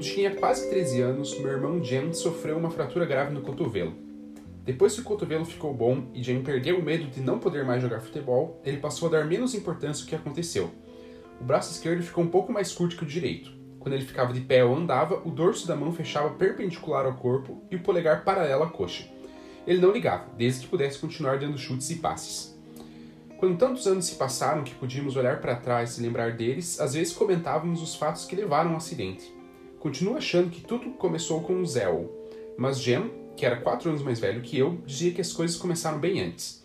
Quando tinha quase 13 anos, meu irmão Jem sofreu uma fratura grave no cotovelo. Depois que o cotovelo ficou bom e Jem perdeu o medo de não poder mais jogar futebol, ele passou a dar menos importância ao que aconteceu. O braço esquerdo ficou um pouco mais curto que o direito. Quando ele ficava de pé ou andava, o dorso da mão fechava perpendicular ao corpo e o polegar paralelo à coxa. Ele não ligava, desde que pudesse continuar dando chutes e passes. Quando tantos anos se passaram que podíamos olhar para trás e lembrar deles, às vezes comentávamos os fatos que levaram ao acidente. Continuo achando que tudo começou com o Zell, mas Jem, que era quatro anos mais velho que eu, dizia que as coisas começaram bem antes.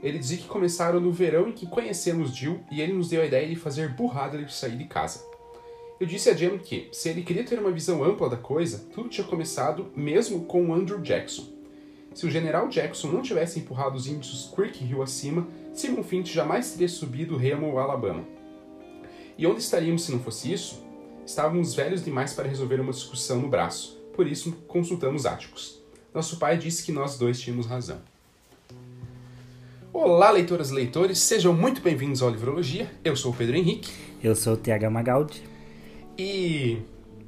Ele dizia que começaram no verão em que conhecemos Jill e ele nos deu a ideia de fazer burrada de sair de casa. Eu disse a Jem que, se ele queria ter uma visão ampla da coisa, tudo tinha começado mesmo com o Andrew Jackson. Se o general Jackson não tivesse empurrado os índios Creek Hill acima, Simon Finch jamais teria subido o remo ao Alabama. E onde estaríamos se não fosse isso? Estávamos velhos demais para resolver uma discussão no braço, por isso consultamos áticos. Nosso pai disse que nós dois tínhamos razão. Olá, leitoras e leitores, sejam muito bem-vindos ao Livrologia. Eu sou o Pedro Henrique. Eu sou o TH Magaldi. E,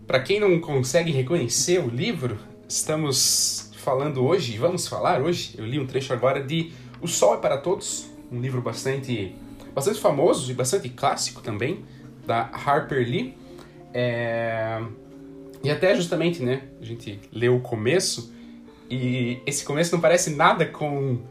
para quem não consegue reconhecer o livro, estamos falando hoje, vamos falar hoje, eu li um trecho agora de O Sol é para Todos, um livro bastante, bastante famoso e bastante clássico também, da Harper Lee. É... E até justamente, né, a gente leu o começo, e esse começo não parece nada com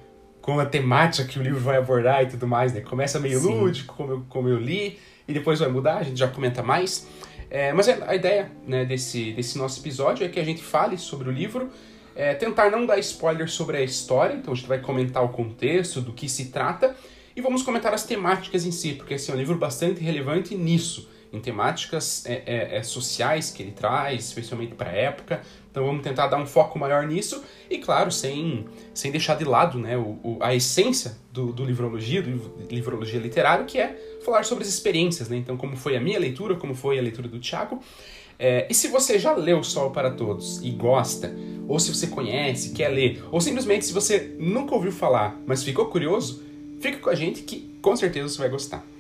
com a temática que o livro vai abordar e tudo mais, né? Começa meio Sim. lúdico, como eu, como eu li, e depois vai mudar, a gente já comenta mais. É, mas a ideia né, desse, desse nosso episódio é que a gente fale sobre o livro, é, tentar não dar spoiler sobre a história, então a gente vai comentar o contexto, do que se trata, e vamos comentar as temáticas em si, porque assim, é um livro bastante relevante nisso em temáticas é, é, é, sociais que ele traz, especialmente para a época. Então vamos tentar dar um foco maior nisso e, claro, sem, sem deixar de lado né, o, o, a essência do, do livrologia, do livrologia literário, que é falar sobre as experiências. Né? Então, como foi a minha leitura, como foi a leitura do Tiago. É, e se você já leu Sol para Todos e gosta, ou se você conhece, quer ler, ou simplesmente se você nunca ouviu falar, mas ficou curioso, fica com a gente que com certeza você vai gostar.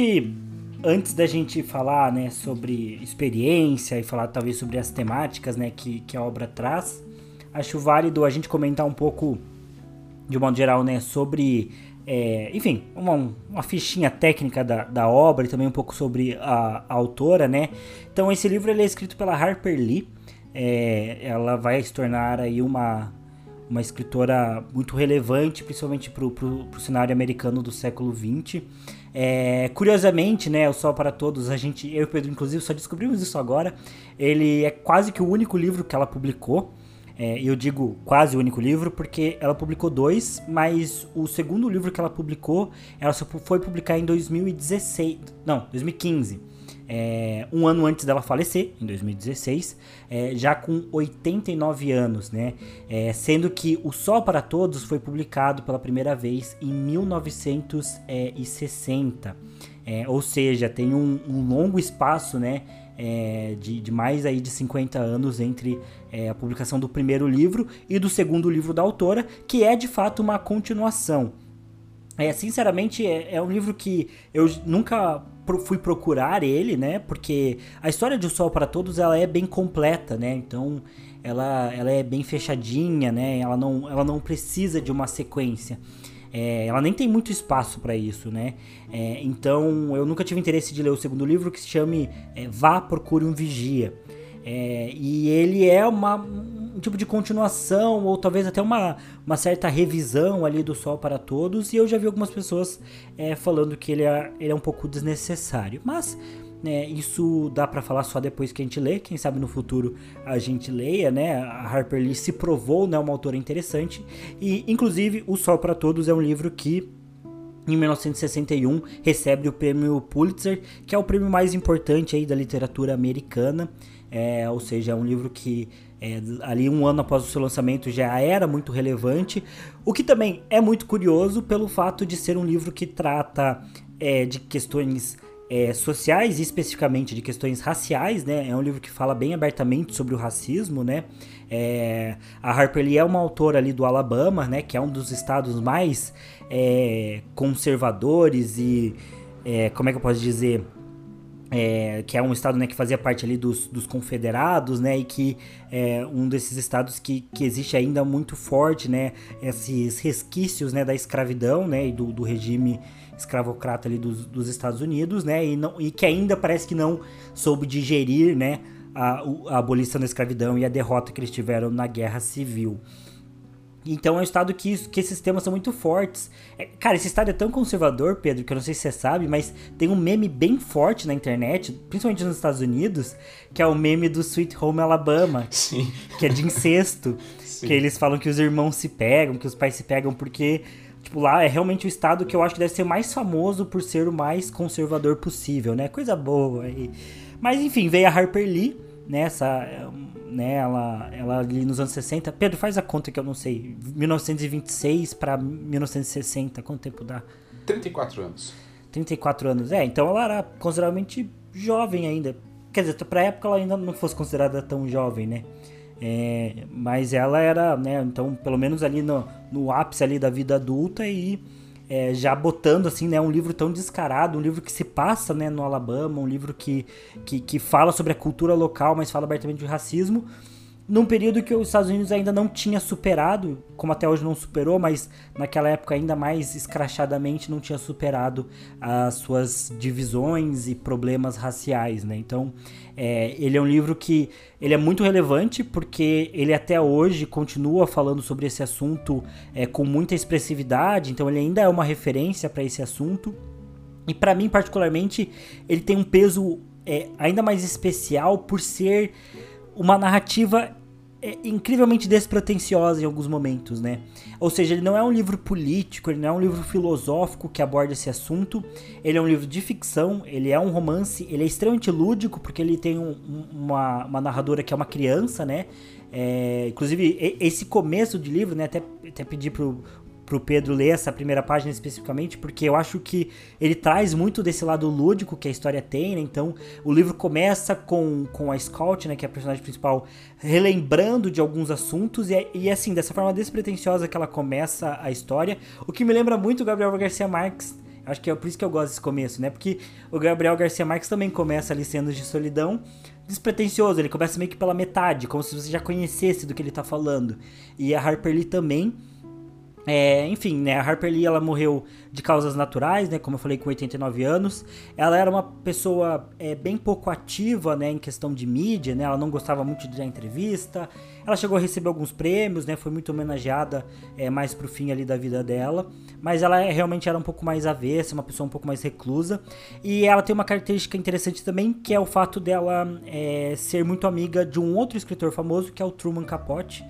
Que antes da gente falar né, sobre experiência e falar talvez sobre as temáticas né, que, que a obra traz, acho válido a gente comentar um pouco, de modo geral, né, sobre, é, enfim, uma, uma fichinha técnica da, da obra e também um pouco sobre a, a autora, né. Então esse livro ele é escrito pela Harper Lee, é, ela vai se tornar aí uma uma escritora muito relevante, principalmente para o cenário americano do século XX. É, curiosamente, né, o Sol para Todos, a gente, eu e Pedro, inclusive, só descobrimos isso agora. Ele é quase que o único livro que ela publicou. É, eu digo quase o único livro porque ela publicou dois, mas o segundo livro que ela publicou, ela só foi publicar em 2016, não, 2015 é, um ano antes dela falecer, em 2016, é, já com 89 anos, né? É, sendo que O Sol para Todos foi publicado pela primeira vez em 1960. É, ou seja, tem um, um longo espaço, né? É, de, de, mais aí de 50 anos entre é, a publicação do primeiro livro e do segundo livro da autora, que é de fato uma continuação. É, sinceramente, é, é um livro que eu nunca fui procurar ele, né? Porque a história de O Sol para Todos ela é bem completa, né? Então ela, ela é bem fechadinha, né? Ela não, ela não precisa de uma sequência. É, ela nem tem muito espaço para isso, né? É, então eu nunca tive interesse de ler o segundo livro que se chame é, Vá Procure um Vigia. É, e ele é uma, um tipo de continuação, ou talvez até uma, uma certa revisão ali do Sol para Todos, e eu já vi algumas pessoas é, falando que ele é, ele é um pouco desnecessário. Mas né, isso dá para falar só depois que a gente lê, quem sabe no futuro a gente leia, né? A Harper Lee se provou né, uma autora interessante, e inclusive O Sol para Todos é um livro que em 1961 recebe o prêmio Pulitzer, que é o prêmio mais importante aí da literatura americana. É, ou seja, é um livro que é, ali um ano após o seu lançamento já era muito relevante, o que também é muito curioso pelo fato de ser um livro que trata é, de questões é, sociais e especificamente de questões raciais, né? É um livro que fala bem abertamente sobre o racismo, né? É, a Harper Lee é uma autora ali do Alabama, né? Que é um dos estados mais é, conservadores e é, como é que eu posso dizer é, que é um estado né, que fazia parte ali dos, dos confederados, né, e que é um desses estados que, que existe ainda muito forte, né, esses resquícios, né, da escravidão, né, e do, do regime escravocrata ali dos, dos Estados Unidos, né, e, não, e que ainda parece que não soube digerir, né, a, a abolição da escravidão e a derrota que eles tiveram na Guerra Civil. Então é um estado que, que esses temas são muito fortes. É, cara, esse estado é tão conservador, Pedro, que eu não sei se você sabe, mas tem um meme bem forte na internet, principalmente nos Estados Unidos, que é o meme do Sweet Home Alabama. Sim. Que é de incesto. que eles falam que os irmãos se pegam, que os pais se pegam, porque, tipo, lá é realmente o estado que eu acho que deve ser mais famoso por ser o mais conservador possível, né? Coisa boa. E... Mas enfim, veio a Harper Lee, né? Essa né? Ela, ela ali nos anos 60. Pedro, faz a conta que eu não sei. 1926 para 1960, quanto tempo dá? 34 anos. 34 anos, é. Então ela era consideravelmente jovem ainda. Quer dizer, pra época ela ainda não fosse considerada tão jovem, né? É, mas ela era, né? Então, pelo menos ali no, no ápice ali da vida adulta e é, já botando assim, né, um livro tão descarado, um livro que se passa, né, no Alabama, um livro que, que, que fala sobre a cultura local, mas fala abertamente de racismo, num período que os Estados Unidos ainda não tinha superado, como até hoje não superou, mas naquela época ainda mais escrachadamente não tinha superado as suas divisões e problemas raciais, né? Então, é, ele é um livro que ele é muito relevante porque ele até hoje continua falando sobre esse assunto é, com muita expressividade, então ele ainda é uma referência para esse assunto. E para mim, particularmente, ele tem um peso é, ainda mais especial por ser uma narrativa é incrivelmente despretensiosa em alguns momentos, né? Ou seja, ele não é um livro político, ele não é um livro filosófico que aborda esse assunto, ele é um livro de ficção, ele é um romance, ele é extremamente lúdico porque ele tem um, uma, uma narradora que é uma criança, né? É, inclusive, esse começo de livro, né? Até, até pedi pro, pro Pedro ler essa primeira página especificamente, porque eu acho que ele traz muito desse lado lúdico que a história tem, né? Então, o livro começa com, com a Scout, né, que é a personagem principal, relembrando de alguns assuntos e, e assim, dessa forma despretensiosa que ela começa a história, o que me lembra muito o Gabriel Garcia Marques, Acho que é por isso que eu gosto desse começo, né? Porque o Gabriel Garcia Marques também começa ali cenas de solidão despretensioso, ele começa meio que pela metade, como se você já conhecesse do que ele tá falando. E a Harper Lee também é, enfim, né, a Harper Lee ela morreu de causas naturais, né, como eu falei, com 89 anos. Ela era uma pessoa é, bem pouco ativa, né, em questão de mídia, né, ela não gostava muito de dar entrevista. Ela chegou a receber alguns prêmios, né, foi muito homenageada é, mais pro fim ali da vida dela. Mas ela é, realmente era um pouco mais avessa, uma pessoa um pouco mais reclusa. E ela tem uma característica interessante também, que é o fato dela é, ser muito amiga de um outro escritor famoso, que é o Truman Capote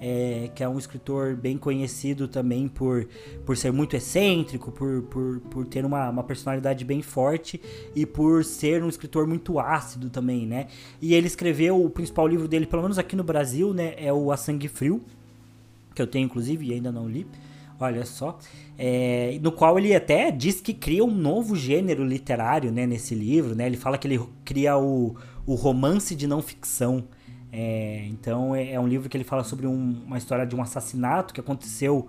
é, que é um escritor bem conhecido também por, por ser muito excêntrico, por, por, por ter uma, uma personalidade bem forte e por ser um escritor muito ácido também, né? E ele escreveu o principal livro dele, pelo menos aqui no Brasil, né? É o A Sangue Frio, que eu tenho inclusive e ainda não li. Olha só, é, no qual ele até diz que cria um novo gênero literário, né, nesse livro, né? Ele fala que ele cria o, o romance de não ficção, é, então é, é, um livro que ele fala sobre um, uma história de um assassinato que aconteceu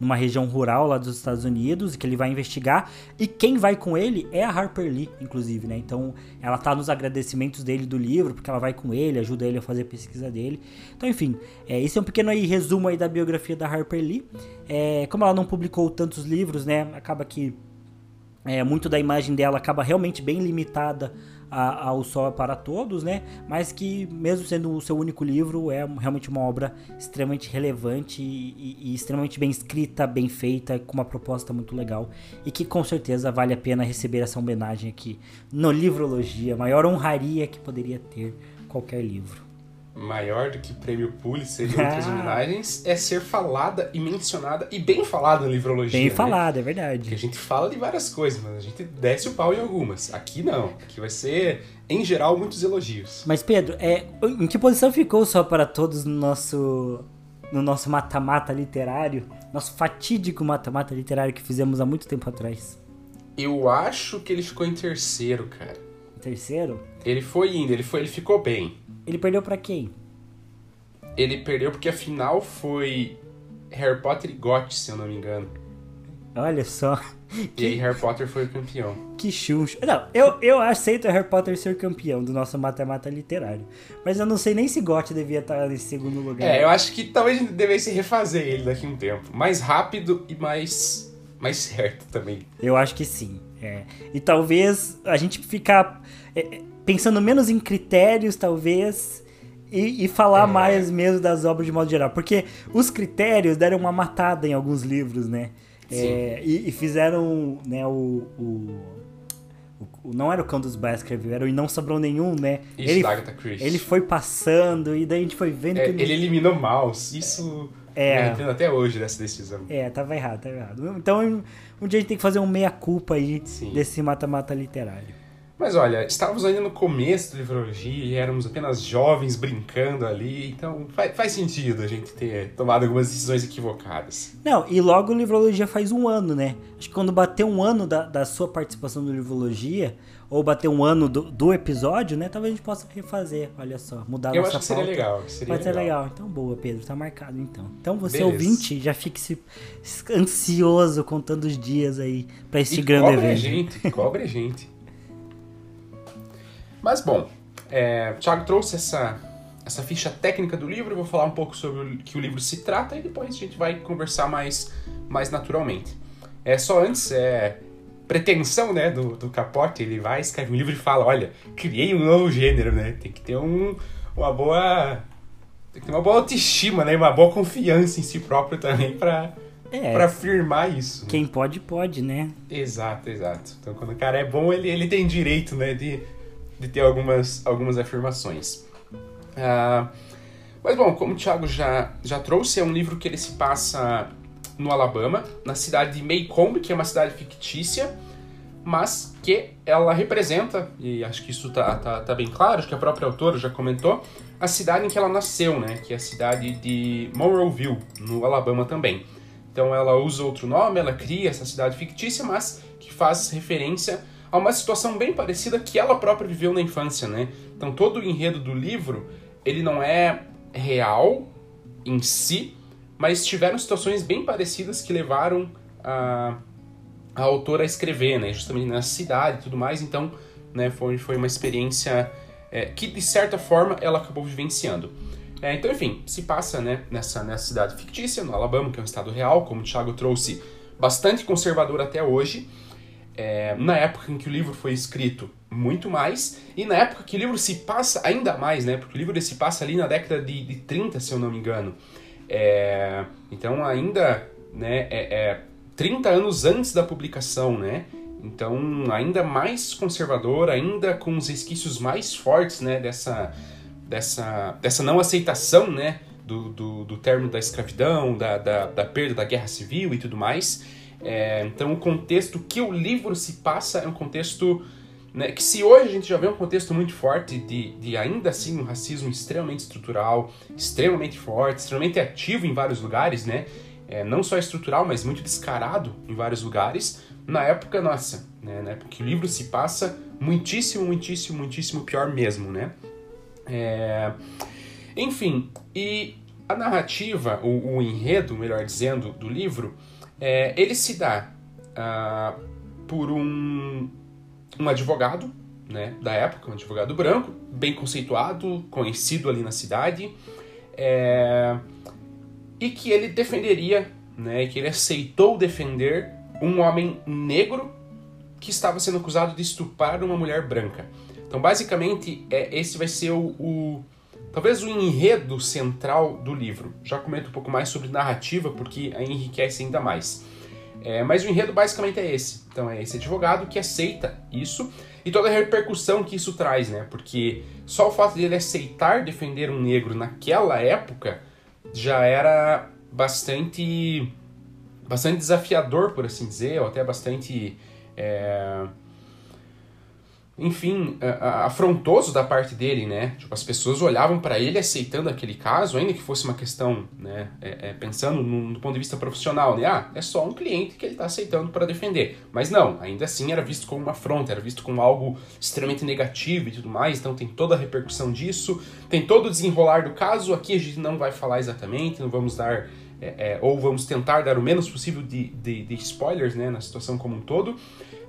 numa região rural lá dos Estados Unidos e que ele vai investigar. E quem vai com ele é a Harper Lee, inclusive, né? Então ela tá nos agradecimentos dele do livro, porque ela vai com ele, ajuda ele a fazer a pesquisa dele. Então, enfim, é, esse é um pequeno aí, resumo aí da biografia da Harper Lee. É, como ela não publicou tantos livros, né? Acaba que é, muito da imagem dela acaba realmente bem limitada a, ao Sol é para Todos, né? Mas que, mesmo sendo o seu único livro, é realmente uma obra extremamente relevante e, e, extremamente bem escrita, bem feita, com uma proposta muito legal e que com certeza vale a pena receber essa homenagem aqui no Livrologia, maior honraria que poderia ter qualquer livro. Maior do que prêmio Pulitzer e outras homenagens é ser falada e mencionada e bem falada na livrologia. Bem né? falada, é verdade. Porque a gente fala de várias coisas, mas a gente desce o pau em algumas. Aqui não. Aqui vai ser, em geral, muitos elogios. Mas Pedro, é, em que posição ficou só para todos no nosso no nosso mata-mata literário, nosso fatídico mata-mata literário que fizemos há muito tempo atrás? Eu acho que ele ficou em terceiro, cara. Terceiro? Ele foi indo, ele foi, ele ficou bem. Ele perdeu para quem? Ele perdeu porque a final foi Harry Potter e Got, se eu não me engano. Olha só. E aí Harry Potter foi o campeão. Que chuncho. Não, eu, eu aceito Harry Potter ser campeão do nosso mata-mata literário. Mas eu não sei nem se Got devia estar nesse segundo lugar. É, eu acho que talvez a gente devesse refazer ele daqui a um tempo. Mais rápido e mais, mais certo também. Eu acho que sim. É. E talvez a gente ficar é, pensando menos em critérios, talvez, e, e falar é. mais mesmo das obras de modo geral. Porque os critérios deram uma matada em alguns livros, né? É, e, e, fizeram né, o, o, o, Não era o Cão dos Baskerville, era o E Não Sobrou Nenhum, né? Isso, ele, ele foi passando e daí a gente foi vendo é, que. Ele... ele eliminou Mouse. Isso. É. Eu até hoje dessa decisão. É, tava errado, tava errado. Então um dia a gente tem que fazer um meia-culpa aí Sim. desse mata-mata literário. Mas olha, estávamos ainda no começo da livrologia e éramos apenas jovens brincando ali, então faz, faz, sentido a gente ter tomado algumas decisões equivocadas. Não, e logo livrologia faz um ano, né? Acho que quando bater um ano da, da sua participação no livrologia, ou bater um ano do, do, episódio, né? Talvez a gente possa refazer, olha só, mudar Eu nossa acho que seria legal. Seria Pode legal. ser legal. Então, boa, Pedro, tá marcado então. Então, você Beleza. ouvinte, já fique -se ansioso contando os dias aí para este e grande cobre evento. A gente, cobre a gente. Mas bom, é, o Thiago trouxe essa, essa ficha técnica do livro, eu vou falar um pouco sobre o que o livro se trata e depois a gente vai conversar mais, mais naturalmente. É só antes, é pretensão né, do, do Capote, ele vai, escreve um livro e fala, olha, criei um novo gênero, né? Tem que ter um, uma boa. Tem que ter uma boa autoestima, né? Uma boa confiança em si próprio também para É. para afirmar isso. Quem pode, pode, né? Exato, exato. Então quando o cara é bom, ele, ele tem direito, né, de, de ter algumas, algumas afirmações. Ah, mas bom, como o Thiago já, já trouxe, é um livro que ele se passa no Alabama, na cidade de Maycomb, que é uma cidade fictícia, mas que ela representa, e acho que isso tá, tá, tá bem claro, acho que a própria autora já comentou, a cidade em que ela nasceu, né, que é a cidade de Monroeville, no Alabama também. Então ela usa outro nome, ela cria essa cidade fictícia, mas que faz referência a uma situação bem parecida que ela própria viveu na infância, né? Então todo o enredo do livro, ele não é real em si, mas tiveram situações bem parecidas que levaram a, a autora a escrever, né? Justamente na cidade e tudo mais, então né, foi, foi uma experiência é, que, de certa forma, ela acabou vivenciando. É, então, enfim, se passa né, nessa, nessa cidade fictícia, no Alabama, que é um estado real, como o Thiago trouxe, bastante conservador até hoje. É, na época em que o livro foi escrito, muito mais. E na época que o livro se passa, ainda mais, né? Porque o livro se passa ali na década de, de 30, se eu não me engano. É, então, ainda né, é, é 30 anos antes da publicação, né? Então, ainda mais conservador, ainda com os resquícios mais fortes né, dessa, dessa, dessa não aceitação né, do, do, do término da escravidão, da, da, da perda da guerra civil e tudo mais. É, então, o contexto que o livro se passa é um contexto né, que, se hoje a gente já vê um contexto muito forte de, de ainda assim um racismo extremamente estrutural, extremamente forte, extremamente ativo em vários lugares, né? É, não só estrutural, mas muito descarado em vários lugares. Na época, nossa, né, na época que o livro se passa, muitíssimo, muitíssimo, muitíssimo pior mesmo, né? É... Enfim, e a narrativa, o, o enredo, melhor dizendo, do livro, é, ele se dá ah, por um, um advogado né, da época, um advogado branco, bem conceituado, conhecido ali na cidade, é, e que ele defenderia, né, que ele aceitou defender um homem negro que estava sendo acusado de estuprar uma mulher branca. Então, basicamente, é, esse vai ser o, o talvez o enredo central do livro. Já comento um pouco mais sobre narrativa, porque aí enriquece ainda mais. É, mas o enredo basicamente é esse. Então é esse advogado que aceita isso e toda a repercussão que isso traz, né? Porque só o fato dele aceitar defender um negro naquela época já era bastante bastante desafiador, por assim dizer, ou até bastante é, enfim, afrontoso da parte dele, né? Tipo, as pessoas olhavam para ele aceitando aquele caso, ainda que fosse uma questão, né? É, é, pensando no, no, ponto de vista profissional, né? Ah, é só um cliente que ele está aceitando para defender. Mas não, ainda assim era visto como uma afronta, era visto como algo extremamente negativo e tudo mais. Então tem toda a repercussão disso, tem todo o desenrolar do caso. Aqui a gente não vai falar exatamente, não vamos dar é, é, ou vamos tentar dar o menos possível de, de, de spoilers né, na situação como um todo.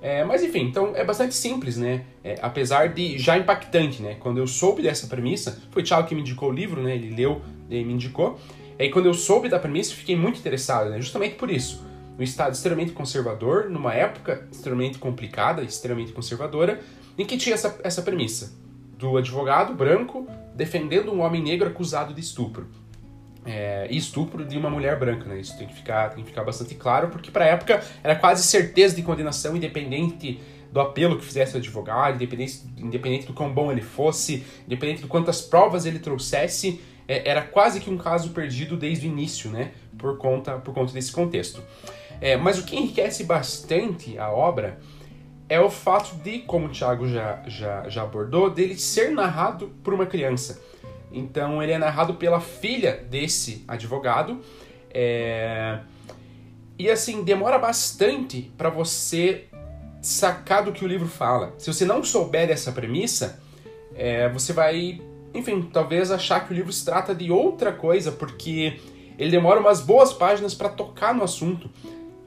É, mas enfim, então é bastante simples, né? É, apesar de já impactante, né? Quando eu soube dessa premissa, foi o Thiago que me indicou o livro, né? Ele leu e me indicou. E aí quando eu soube da premissa, fiquei muito interessado, né? Justamente por isso. Um estado extremamente conservador, numa época extremamente complicada, extremamente conservadora, em que tinha essa, essa premissa do advogado branco defendendo um homem negro acusado de estupro é, estupro de uma mulher branca, né? Isso tem que ficar, tem que ficar bastante claro, porque para a época era quase certeza de condenação, independente do apelo que fizesse o advogado, independente, independente do quão bom ele fosse, independente de quantas provas ele trouxesse, é, era quase que um caso perdido desde o início, né? Por conta, por conta desse contexto. É, mas o que enriquece bastante a obra é o fato de, como o Thiago já, já, já abordou, dele ser narrado por uma criança. Então ele é narrado pela filha desse advogado. É... E assim, demora bastante para você sacar do que o livro fala. Se você não souber dessa premissa, é, você vai, enfim, talvez achar que o livro se trata de outra coisa, porque ele demora umas boas páginas para tocar no assunto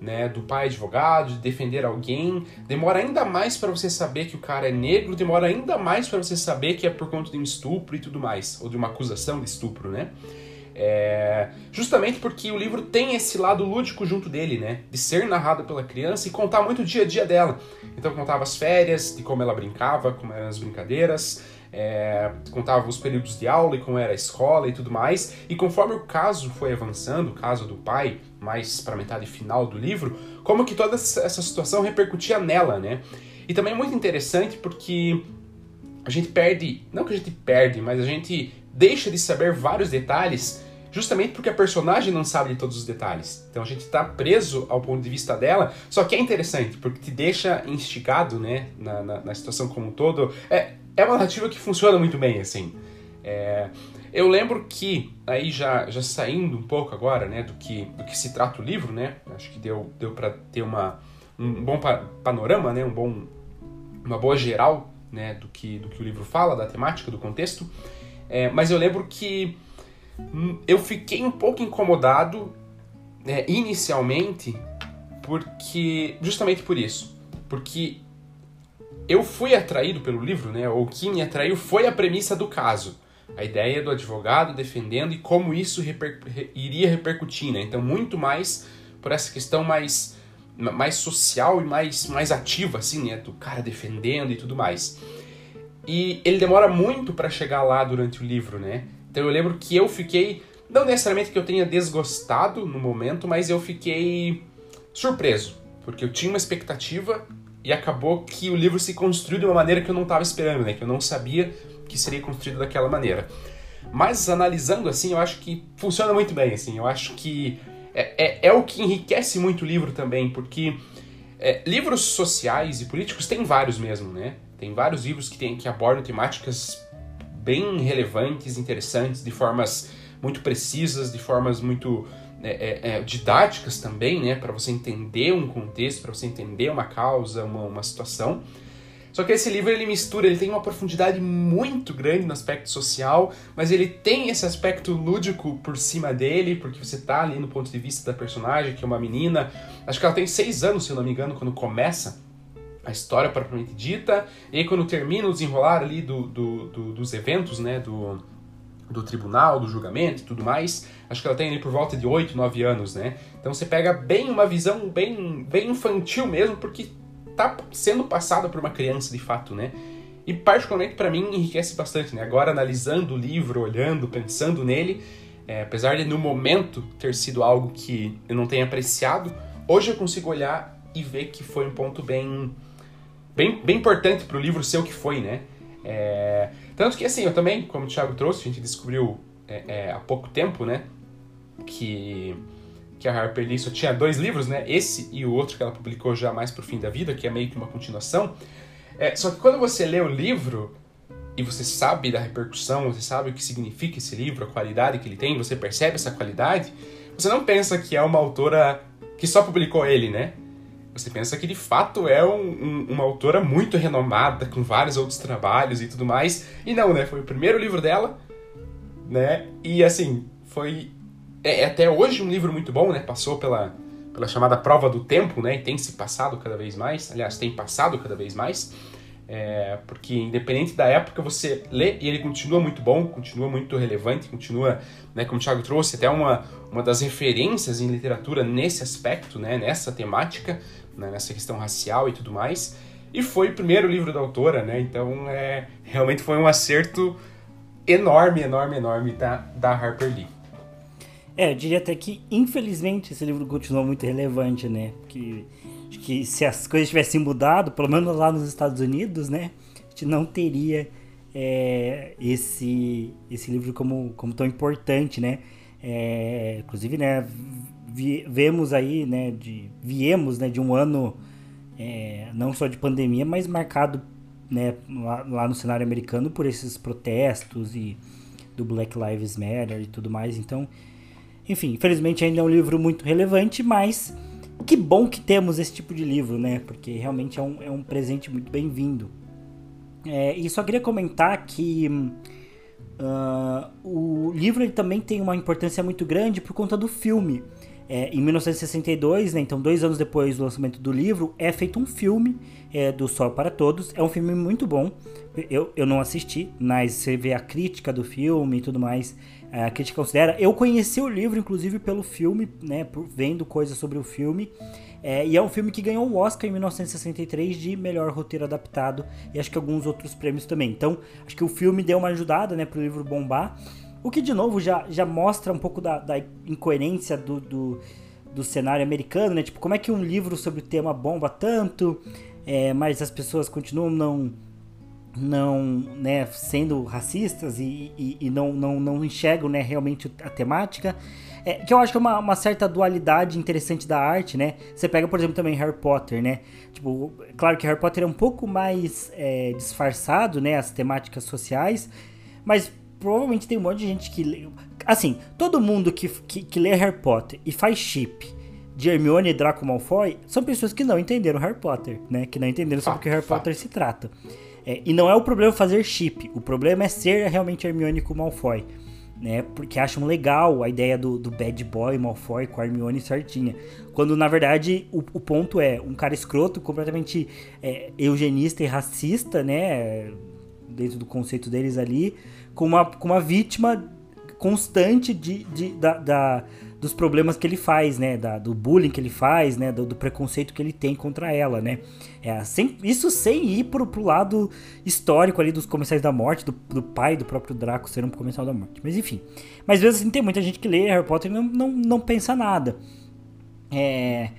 né, do pai advogado, de defender alguém. Demora ainda mais para você saber que o cara é negro, demora ainda mais para você saber que é por conta de um estupro e tudo mais, ou de uma acusação de estupro, né? É, justamente porque o livro tem esse lado lúdico junto dele, né? De ser narrado pela criança e contar muito o dia a dia dela. Então contava as férias, de como ela brincava, como eram as brincadeiras, é, contava os períodos de aula e como era a escola e tudo mais. E conforme o caso foi avançando, o caso do pai, mais para metade final do livro, como que toda essa situação repercutia nela, né? E também é muito interessante porque a gente perde, não que a gente perde, mas a gente deixa de saber vários detalhes justamente porque a personagem não sabe de todos os detalhes. Então a gente está preso ao ponto de vista dela, só que é interessante, porque te deixa instigado, né, na, na, na situação como um todo. É, é uma narrativa que funciona muito bem, assim. É, eu lembro que, aí já, já saindo um pouco agora, né, do que, do que se trata o livro, né, acho que deu, deu para ter uma, um bom panorama, né, um bom, uma boa geral, né, do que, do que o livro fala, da temática, do contexto, é, mas eu lembro que eu fiquei um pouco incomodado né, inicialmente, porque, justamente por isso, porque eu fui atraído pelo livro, né? Ou o que me atraiu foi a premissa do caso. A ideia do advogado defendendo e como isso reper iria repercutir, né? Então, muito mais por essa questão mais, mais social e mais, mais ativa, assim, né? Do cara defendendo e tudo mais. E ele demora muito para chegar lá durante o livro, né? Então, eu lembro que eu fiquei. Não necessariamente que eu tenha desgostado no momento, mas eu fiquei surpreso. Porque eu tinha uma expectativa e acabou que o livro se construiu de uma maneira que eu não estava esperando, né? Que eu não sabia que seria construído daquela maneira. Mas analisando assim, eu acho que funciona muito bem, assim. Eu acho que é, é, é o que enriquece muito o livro também, porque é, livros sociais e políticos tem vários mesmo, né? Tem vários livros que, tem, que abordam temáticas bem relevantes, interessantes, de formas muito precisas, de formas muito é, é, é, didáticas também, né, para você entender um contexto, para você entender uma causa, uma, uma situação. Só que esse livro ele mistura, ele tem uma profundidade muito grande no aspecto social, mas ele tem esse aspecto lúdico por cima dele, porque você tá ali no ponto de vista da personagem, que é uma menina, acho que ela tem seis anos, se eu não me engano, quando começa a história propriamente dita, e aí quando termina o desenrolar ali do, do, do dos eventos, né, do, do tribunal, do julgamento e tudo mais. Acho que ela tem ali por volta de 8, 9 anos, né? Então você pega bem uma visão bem, bem infantil mesmo, porque tá sendo passada por uma criança de fato, né? E particularmente para mim enriquece bastante, né? Agora analisando o livro, olhando, pensando nele, é, apesar de no momento ter sido algo que eu não tenha apreciado, hoje eu consigo olhar e ver que foi um ponto bem, bem, bem importante para o livro ser o que foi, né? É, tanto que, assim, eu também, como o Thiago trouxe, a gente descobriu é, é, há pouco tempo, né? Que, que a Harper Lee só tinha dois livros, né? Esse e o outro que ela publicou já mais pro fim da vida, que é meio que uma continuação. É, só que quando você lê o livro e você sabe da repercussão, você sabe o que significa esse livro, a qualidade que ele tem, você percebe essa qualidade, você não pensa que é uma autora que só publicou ele, né? Você pensa que de fato é um, um, uma autora muito renomada, com vários outros trabalhos e tudo mais. E não, né? Foi o primeiro livro dela, né? E assim, foi é, é até hoje um livro muito bom, né? Passou pela, pela chamada prova do tempo, né? E tem se passado cada vez mais. Aliás, tem passado cada vez mais. É, porque independente da época, você lê e ele continua muito bom, continua muito relevante, continua, né, como o Thiago trouxe, até uma, uma das referências em literatura nesse aspecto, né, nessa temática, né, nessa questão racial e tudo mais. E foi o primeiro livro da autora, né? Então, é, realmente foi um acerto enorme, enorme, enorme da, da Harper Lee. É, eu diria até que, infelizmente, esse livro continua muito relevante, né? Porque que se as coisas tivessem mudado, pelo menos lá nos Estados Unidos, né? A gente não teria é, esse, esse livro como, como tão importante, né? É, inclusive, né, vemos aí, né, de, viemos, né, de um ano é, não só de pandemia, mas marcado, né, lá, lá, no cenário americano por esses protestos e do Black Lives Matter e tudo mais. Então, enfim, infelizmente ainda é um livro muito relevante, mas que bom que temos esse tipo de livro, né? Porque realmente é um, é um presente muito bem-vindo. É, e só queria comentar que uh, o livro ele também tem uma importância muito grande por conta do filme. É, em 1962, né, então dois anos depois do lançamento do livro, é feito um filme é, do Sol para Todos. É um filme muito bom. Eu, eu não assisti, mas você vê a crítica do filme e tudo mais. A crítica considera. Eu conheci o livro, inclusive, pelo filme, né, por, vendo coisas sobre o filme. É, e é um filme que ganhou o Oscar em 1963 de melhor roteiro adaptado e acho que alguns outros prêmios também. Então, acho que o filme deu uma ajudada né, para o livro bombar. O que, de novo, já, já mostra um pouco da, da incoerência do, do, do, cenário americano, né? Tipo, como é que um livro sobre o tema bomba tanto, é, mas as pessoas continuam não não né, sendo racistas e, e, e, não, não, não enxergam né, realmente a temática. É, que eu acho que é uma, uma, certa dualidade interessante da arte, né? Você pega, por exemplo, também Harry Potter, né? Tipo, claro que Harry Potter é um pouco mais é, disfarçado, né? As temáticas sociais, mas provavelmente tem um monte de gente que lê. Assim, todo mundo que, que, que lê Harry Potter e faz chip de Hermione e Draco Malfoy são pessoas que não entenderam Harry Potter, né? Que não entenderam sobre o que Harry Potter se trata. É, e não é o problema fazer chip, o problema é ser realmente Hermione com Malfoy. Né, porque acham legal a ideia do, do bad boy Malfoy com a Hermione certinha. Quando na verdade o, o ponto é um cara escroto, completamente é, eugenista e racista, né? Dentro do conceito deles ali, com uma, com uma vítima constante de, de da, da, dos problemas que ele faz, né? Da, do bullying que ele faz, né? Do, do, preconceito que ele tem contra ela, né? É, sem, isso sem ir pro, pro lado histórico ali dos Comensais da Morte, do, do pai do próprio Draco ser um Comensal da Morte. Mas enfim. Mas mesmo assim, tem muita gente que lê Harry Potter e não, não, não pensa nada. É...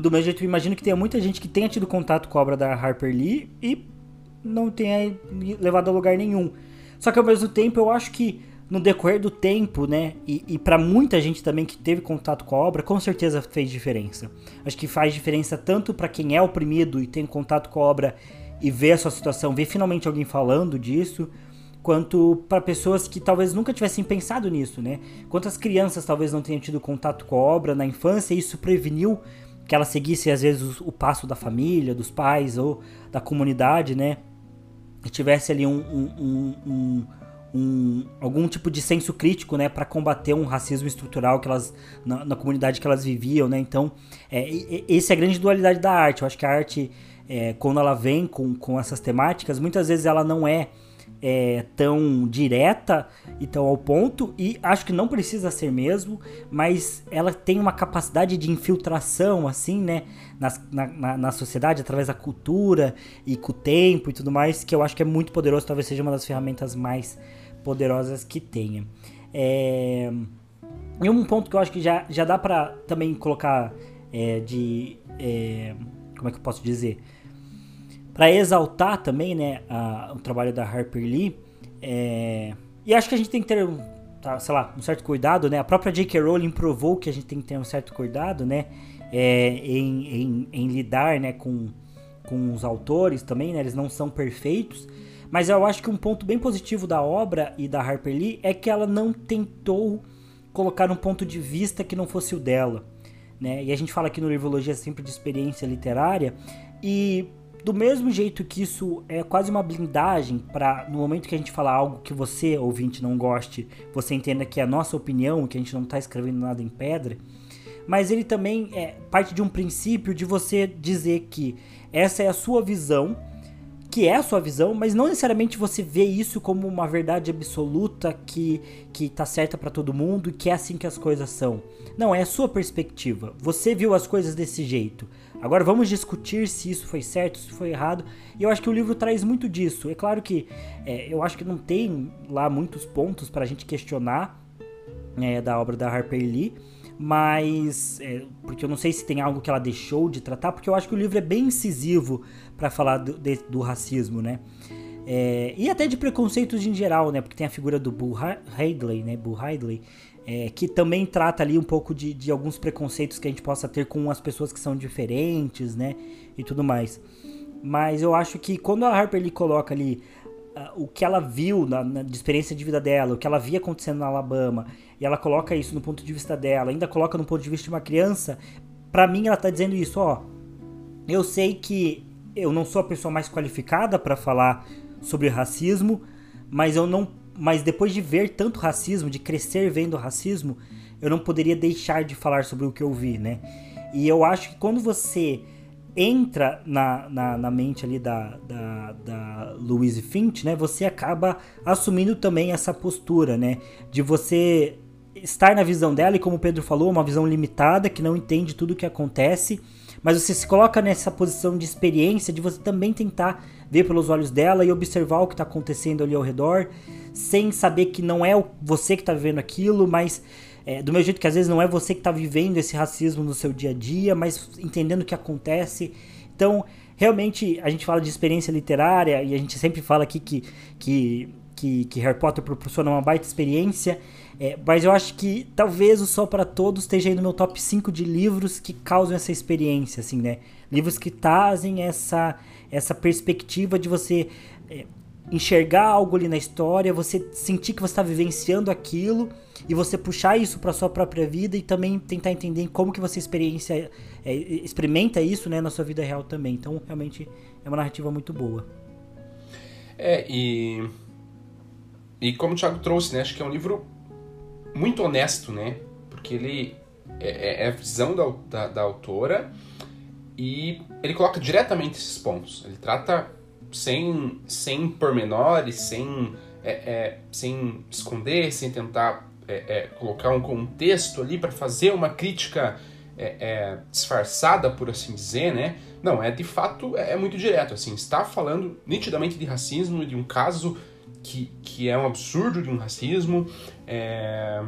Do mesmo jeito, eu imagino que tenha muita gente que tenha tido contato com a obra da Harper Lee e não tenha levado a lugar nenhum. Só que ao mesmo tempo eu acho que no decorrer do tempo, né, e, e para muita gente também que teve contato com a obra, com certeza fez diferença. Acho que faz diferença tanto para quem é oprimido e tem contato com a obra e vê a sua situação, vê finalmente alguém falando disso, quanto para pessoas que talvez nunca tivessem pensado nisso, né? Quantas crianças talvez não tenham tido contato com a obra na infância e isso preveniu que ela seguisse às vezes o passo da família, dos pais ou da comunidade, né? Tivesse ali um, um, um, um algum tipo de senso crítico, né, para combater um racismo estrutural que elas na, na, comunidade que elas viviam, né? Então, é, esse é a grande dualidade da arte. Eu acho que a arte, é, quando ela vem com, com essas temáticas, muitas vezes ela não é é, tão direta e tão ao ponto, e acho que não precisa ser mesmo, mas ela tem uma capacidade de infiltração, assim, né, na, na, na, sociedade, através da cultura e com o tempo e tudo mais, que eu acho que é muito poderoso, talvez seja uma das ferramentas mais poderosas que tenha. É... E um ponto que eu acho que já, já dá para também colocar é, de é, como é que eu posso dizer? Para exaltar também, né, a, o trabalho da Harper Lee. É, e acho que a gente tem que ter, tá, sei lá, um certo cuidado, né? A própria J.K. Rowling provou que a gente tem que ter um certo cuidado, né, é, em, em, em, lidar, né, com, com os autores também, né? Eles não são perfeitos. Mas eu acho que um ponto bem positivo da obra e da Harper Lee é que ela não tentou colocar um ponto de vista que não fosse o dela. Né? E a gente fala aqui no Livrologia sempre de experiência literária, e do mesmo jeito que isso é quase uma blindagem para no momento que a gente falar algo que você, ouvinte, não goste, você entenda que é a nossa opinião, que a gente não está escrevendo nada em pedra, mas ele também é parte de um princípio de você dizer que essa é a sua visão que é a sua visão, mas não necessariamente você vê isso como uma verdade absoluta que que tá certa para todo mundo que é assim que as coisas são. Não, é a sua perspectiva. Você viu as coisas desse jeito. Agora vamos discutir se isso foi certo, se foi errado. E eu acho que o livro traz muito disso. É claro que é, eu acho que não tem lá muitos pontos para a gente questionar é, da obra da Harper Lee mas é, porque eu não sei se tem algo que ela deixou de tratar, porque eu acho que o livro é bem incisivo para falar do, de, do, racismo, né? É, e até de preconceitos em geral, né? Porque tem a figura do Bull Hadley, né? Bull Hadley, é, que também trata ali um pouco de, de, alguns preconceitos que a gente possa ter com as pessoas que são diferentes, né? E tudo mais. Mas eu acho que quando a Harper Lee coloca ali uh, o que ela viu na, na de experiência de vida dela, o que ela via acontecendo na Alabama, e ela coloca isso no ponto de vista dela, ainda coloca no ponto de vista de uma criança, para mim ela tá dizendo isso, ó. Eu sei que eu não sou a pessoa mais qualificada para falar sobre racismo, mas eu não, mas depois de ver tanto racismo, de crescer vendo racismo, eu não poderia deixar de falar sobre o que eu vi, né? E eu acho que quando você entra na, na, na mente ali da, da, da Louise Finch, né? Você acaba assumindo também essa postura, né? De você estar na visão dela, e como o Pedro falou, uma visão limitada, que não entende tudo o que acontece, mas você se coloca nessa posição de experiência, de você também tentar ver pelos olhos dela e observar o que está acontecendo ali ao redor, sem saber que não é você que está vivendo aquilo, mas é, do mesmo jeito que às vezes não é você que está vivendo esse racismo no seu dia a dia, mas entendendo o que acontece. Então, realmente, a gente fala de experiência literária e a gente sempre fala aqui que, que, que, que Harry Potter proporciona uma baita experiência. É, mas eu acho que talvez o Sol para Todos esteja aí no meu top 5 de livros que causam essa experiência, assim, né? Livros que trazem essa, essa perspectiva de você é, enxergar algo ali na história, você sentir que você está vivenciando aquilo e você puxar isso para sua própria vida e também tentar entender como que você experiência, é, experimenta isso né, na sua vida real também. Então, realmente é uma narrativa muito boa. É, e... E como o Thiago trouxe, né? Acho que é um livro muito honesto, né? Porque ele é, é, é a visão da, da, da, autora e ele coloca diretamente esses pontos. Ele trata sem, sem pormenores, sem, é, é, sem esconder, sem tentar é, é, colocar um contexto ali para fazer uma crítica disfarçada, por assim dizer, né? Não, é de fato é, muito direto. Assim, está falando nitidamente de racismo, de um caso que, que é um absurdo de um racismo. É,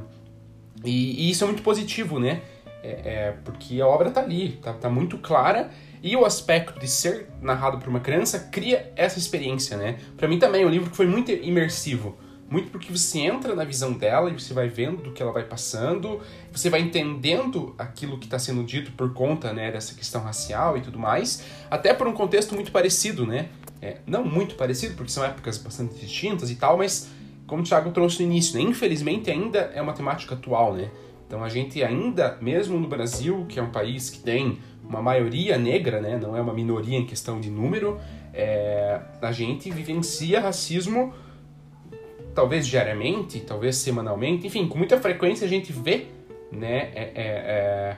e, e, isso é muito positivo, né? É, é, porque a obra tá ali, tá, tá muito clara e o aspecto de ser narrado por uma criança cria essa experiência, né? Para mim também é um livro foi muito imersivo, muito porque você entra na visão dela e você vai vendo do que ela vai passando, você vai entendendo aquilo que está sendo dito por conta, né, dessa questão racial e tudo mais, até por um contexto muito parecido, né? É, não muito parecido, porque são épocas bastante distintas e tal, mas como o Thiago trouxe no início, né, infelizmente ainda é uma temática atual, né? Então a gente ainda, mesmo no Brasil, que é um país que tem uma maioria negra, né, não é uma minoria em questão de número, é, a gente vivencia racismo talvez diariamente, talvez semanalmente, enfim, com muita frequência a gente vê né, é, é, é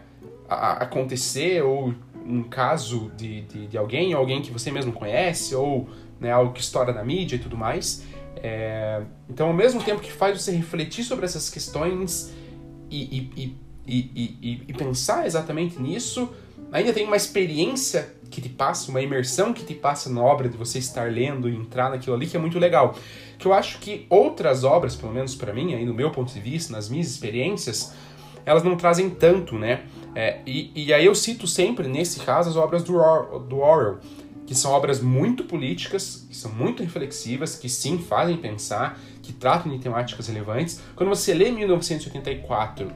acontecer ou um caso de, de, de, alguém, alguém que você mesmo conhece, ou né, algo que estoura na mídia e tudo mais. É, então, ao mesmo tempo que faz você refletir sobre essas questões e, e, e, e, pensar exatamente nisso, ainda tem uma experiência que te passa, uma imersão que te passa na obra de você estar lendo e entrar naquilo ali, que é muito legal. Que eu acho que outras obras, pelo menos para mim, aí no meu ponto de vista, nas minhas experiências, elas não trazem tanto, né? É, e, e aí eu cito sempre, nesse caso, as obras do, Or do Orwell, que são obras muito políticas, que são muito reflexivas, que sim fazem pensar, que tratam de temáticas relevantes. Quando você lê 1984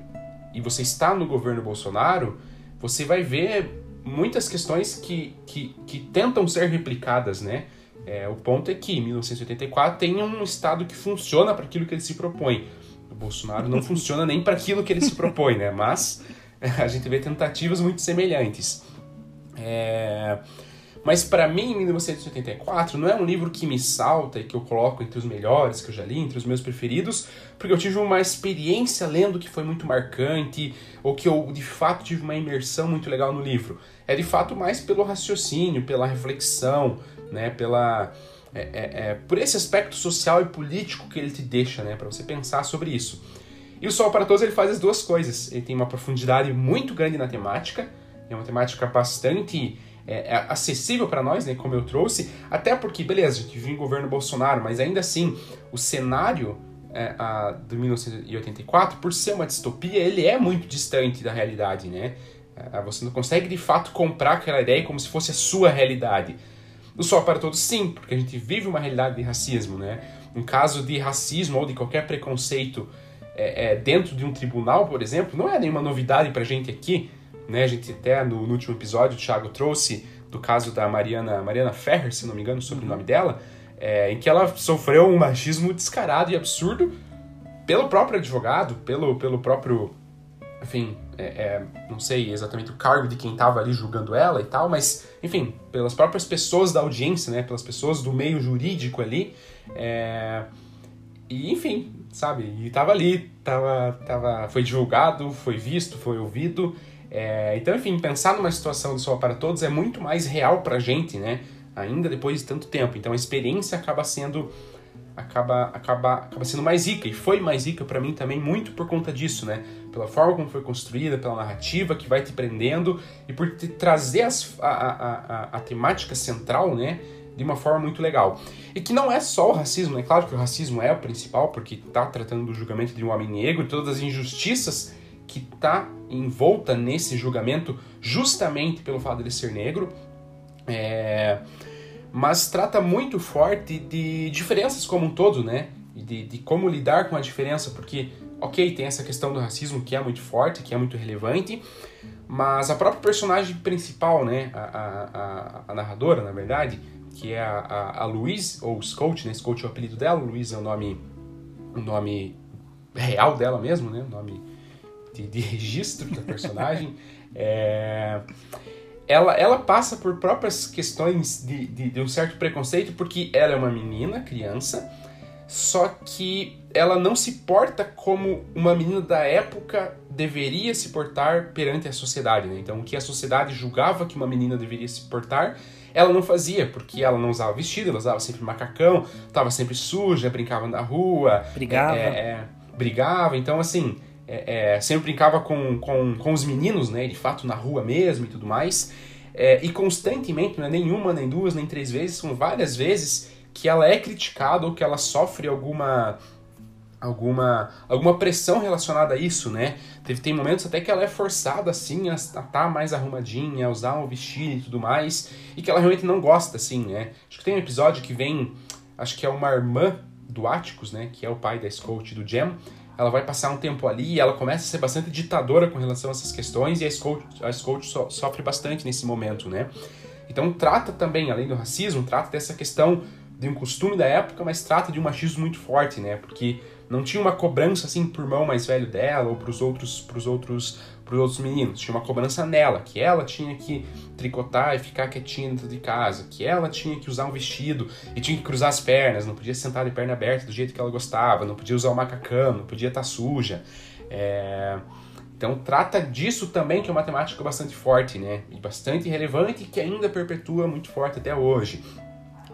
e você está no governo Bolsonaro, você vai ver muitas questões que, que, que tentam ser replicadas, né? É, o ponto é que 1984 tem um Estado que funciona para aquilo que ele se propõe. O Bolsonaro não funciona nem para aquilo que ele se propõe, né? Mas a gente vê tentativas muito semelhantes. É... Mas para mim, 1984 não é um livro que me salta e que eu coloco entre os melhores que eu já li, entre os meus preferidos, porque eu tive uma experiência lendo que foi muito marcante, ou que eu de fato tive uma imersão muito legal no livro. É de fato mais pelo raciocínio, pela reflexão, né, pela é, é, é, por esse aspecto social e político que ele te deixa, né, para você pensar sobre isso. E o Sol para Todos ele faz as duas coisas. Ele tem uma profundidade muito grande na temática, é uma temática bastante é, é acessível para nós, né, como eu trouxe, até porque, beleza, a gente vive em governo Bolsonaro, mas ainda assim, o cenário é, a, do 1984, por ser uma distopia, ele é muito distante da realidade, né? É, você não consegue de fato comprar aquela ideia como se fosse a sua realidade. O Sol para Todos, sim, porque a gente vive uma realidade de racismo, né? Um caso de racismo ou de qualquer preconceito é, é, dentro de um tribunal, por exemplo, não é nenhuma novidade para a gente aqui, né? A gente até no, no, último episódio o Thiago trouxe do caso da Mariana, Mariana Ferrer, se não me engano, sobre o nome dela, é, em que ela sofreu um machismo descarado e absurdo pelo próprio advogado, pelo, pelo próprio enfim, é, é, não sei exatamente o cargo de quem estava ali julgando ela e tal, mas, enfim, pelas próprias pessoas da audiência, né, pelas pessoas do meio jurídico ali, é, e enfim, sabe, e tava ali, tava, tava, foi divulgado, foi visto, foi ouvido, é, então, enfim, pensar numa situação do Sol para Todos é muito mais real pra gente, né, ainda depois de tanto tempo, então a experiência acaba sendo acaba, acaba, acaba sendo mais rica. E foi mais rica para mim também muito por conta disso, né? Pela forma como foi construída, pela narrativa que vai te prendendo e por te trazer as, a, a, a, a temática central, né? De uma forma muito legal. E que não é só o racismo, é né? claro que o racismo é o principal, porque está tratando do julgamento de um homem negro e todas as injustiças que está envolta nesse julgamento justamente pelo fato de ele ser negro. É mas trata muito forte de diferenças como um todo, né? De, de como lidar com a diferença, porque, ok, tem essa questão do racismo que é muito forte, que é muito relevante, mas a própria personagem principal, né? A, a, a, narradora, na verdade, que é a, a, a Louise, ou Scout, né? Scout é o apelido dela, Louise é o nome, o nome real dela mesmo, né? O nome de, de registro da personagem. é ela, ela passa por próprias questões de, de, de, um certo preconceito, porque ela é uma menina, criança, só que ela não se porta como uma menina da época deveria se portar perante a sociedade. Né? Então, o que a sociedade julgava que uma menina deveria se portar, ela não fazia, porque ela não usava vestido, ela usava sempre macacão, estava sempre suja, brincava na rua. Brigava. É, é, brigava, então assim é, é, sempre brincava com, com, com os meninos, né, de fato, na rua mesmo e tudo mais. É, e constantemente, não é nenhuma, nem duas, nem três vezes, são várias vezes que ela é criticada ou que ela sofre alguma alguma alguma pressão relacionada a isso, né? Teve tem momentos até que ela é forçada assim a estar tá mais arrumadinha, a usar um vestido e tudo mais, e que ela realmente não gosta assim, né? Acho que tem um episódio que vem, acho que é uma irmã do Atticus, né, que é o pai da Scout do Jam, ela vai passar um tempo ali e ela começa a ser bastante ditadora com relação a essas questões e a Scout, a Scout so, sofre bastante nesse momento, né? Então trata também, além do racismo, trata dessa questão de um costume da época, mas trata de um machismo muito forte, né? Porque não tinha uma cobrança assim por irmão mais velho dela ou para os outros, pros outros para os outros meninos. Tinha uma cobrança nela, que ela tinha que tricotar e ficar quietinha dentro de casa, que ela tinha que usar um vestido e tinha que cruzar as pernas, não podia sentar de perna aberta do jeito que ela gostava, não podia usar o macacão, não podia estar tá suja. É... Então trata disso também, que é uma temática bastante forte, né? E bastante relevante que ainda perpetua muito forte até hoje.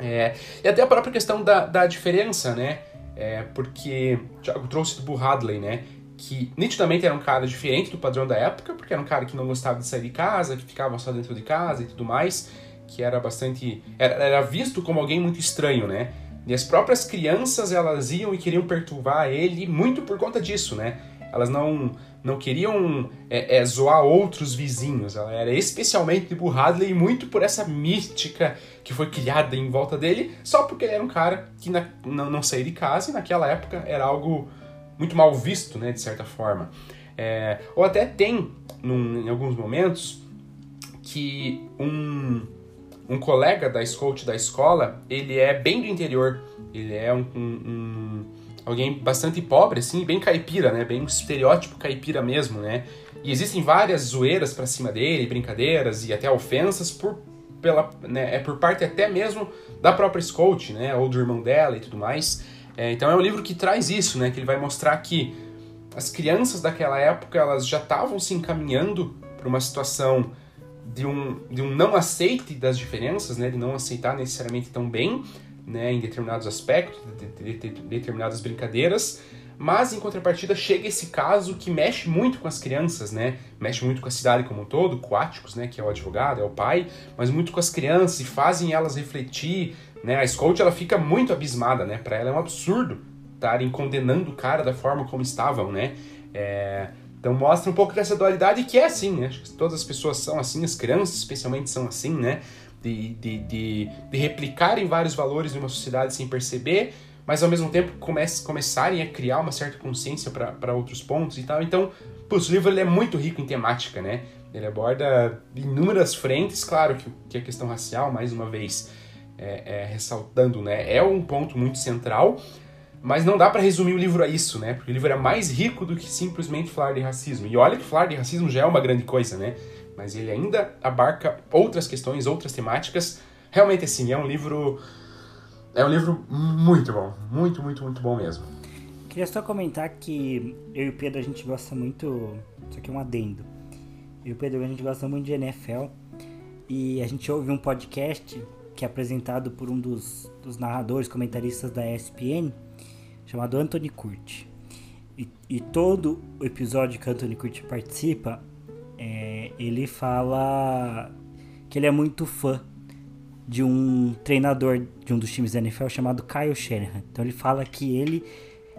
É... E até a própria questão da, da diferença, né? É, porque o Thiago trouxe do Bull Hadley, né? que nitidamente era um cara diferente do padrão da época, porque era um cara que não gostava de sair de casa, que ficava só dentro de casa e tudo mais, que era bastante. Era, era visto como alguém muito estranho, né? E as próprias crianças elas iam e queriam perturbar ele muito por conta disso, né? Elas não não queriam é, é, zoar outros vizinhos. Ela era especialmente de Bull Hadley muito por essa mística que foi criada em volta dele, só porque ele era um cara que na, não, não saía de casa e naquela época era algo muito mal visto, né, de certa forma. É, ou até tem, num, em alguns momentos, que um, um colega da Scout da escola, ele é bem do interior, ele é um, um, um alguém bastante pobre, assim, bem caipira, né, bem um estereótipo caipira mesmo, né, e existem várias zoeiras para cima dele, brincadeiras e até ofensas por pela, né, é por parte até mesmo da própria Scout, né, ou do irmão dela e tudo mais. É, então é um livro que traz isso, né, que ele vai mostrar que as crianças daquela época elas já estavam se encaminhando para uma situação de um, de um não aceite das diferenças, né, de não aceitar necessariamente tão bem, né, em determinados aspectos, de, de, de, de determinadas brincadeiras, mas em contrapartida chega esse caso que mexe muito com as crianças, né? Mexe muito com a cidade como um todo, com Áticos, né, que é o advogado, é o pai, mas muito com as crianças e fazem elas refletir, né? A Scout ela fica muito abismada, né? Para ela é um absurdo estarem condenando o cara da forma como estavam, né? É... Então mostra um pouco dessa dualidade que é assim, né? Acho que todas as pessoas são assim, as crianças especialmente são assim, né? De, de, de, de replicarem vários valores de uma sociedade sem perceber, mas ao mesmo tempo comece, começarem a criar uma certa consciência para outros pontos e tal. Então, putz, o livro ele é muito rico em temática, né? Ele aborda inúmeras frentes, claro que, que a questão racial, mais uma vez, é, é, ressaltando, né? É um ponto muito central, mas não dá para resumir o livro a isso, né? Porque o livro é mais rico do que simplesmente falar de racismo. E olha que falar de racismo já é uma grande coisa, né? Mas ele ainda abarca outras questões, outras temáticas. Realmente, assim, é um livro é um livro muito bom. Muito, muito, muito bom mesmo. Queria só comentar que eu e o Pedro a gente gosta muito. Isso aqui é um adendo. Eu e o Pedro a gente gosta muito de NFL. E a gente ouve um podcast que é apresentado por um dos, dos narradores, comentaristas da ESPN, chamado Anthony Curti. E, e, todo o episódio que Anthony Curti participa, é, ele fala que ele é muito fã de um treinador de um dos times da NFL chamado Kyle Shanahan. Então ele fala que ele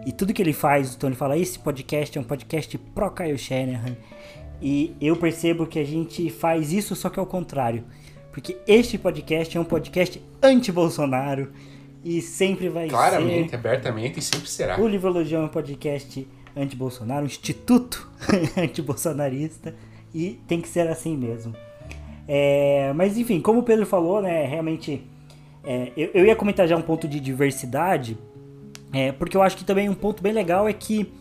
e tudo que ele faz, então ele fala esse podcast é um podcast pro Kyle Shanahan. E eu percebo que a gente faz isso só que ao contrário, porque este podcast é um podcast anti-Bolsonaro e sempre vai Claramente, ser abertamente e sempre será. O Livrologia é um podcast anti-Bolsonaro, um instituto anti-bolsonarista e tem que ser assim mesmo. É, mas enfim, como o Pedro falou, né, realmente é, eu, eu, ia comentar já um ponto de diversidade, é, porque eu acho que também um ponto bem legal é que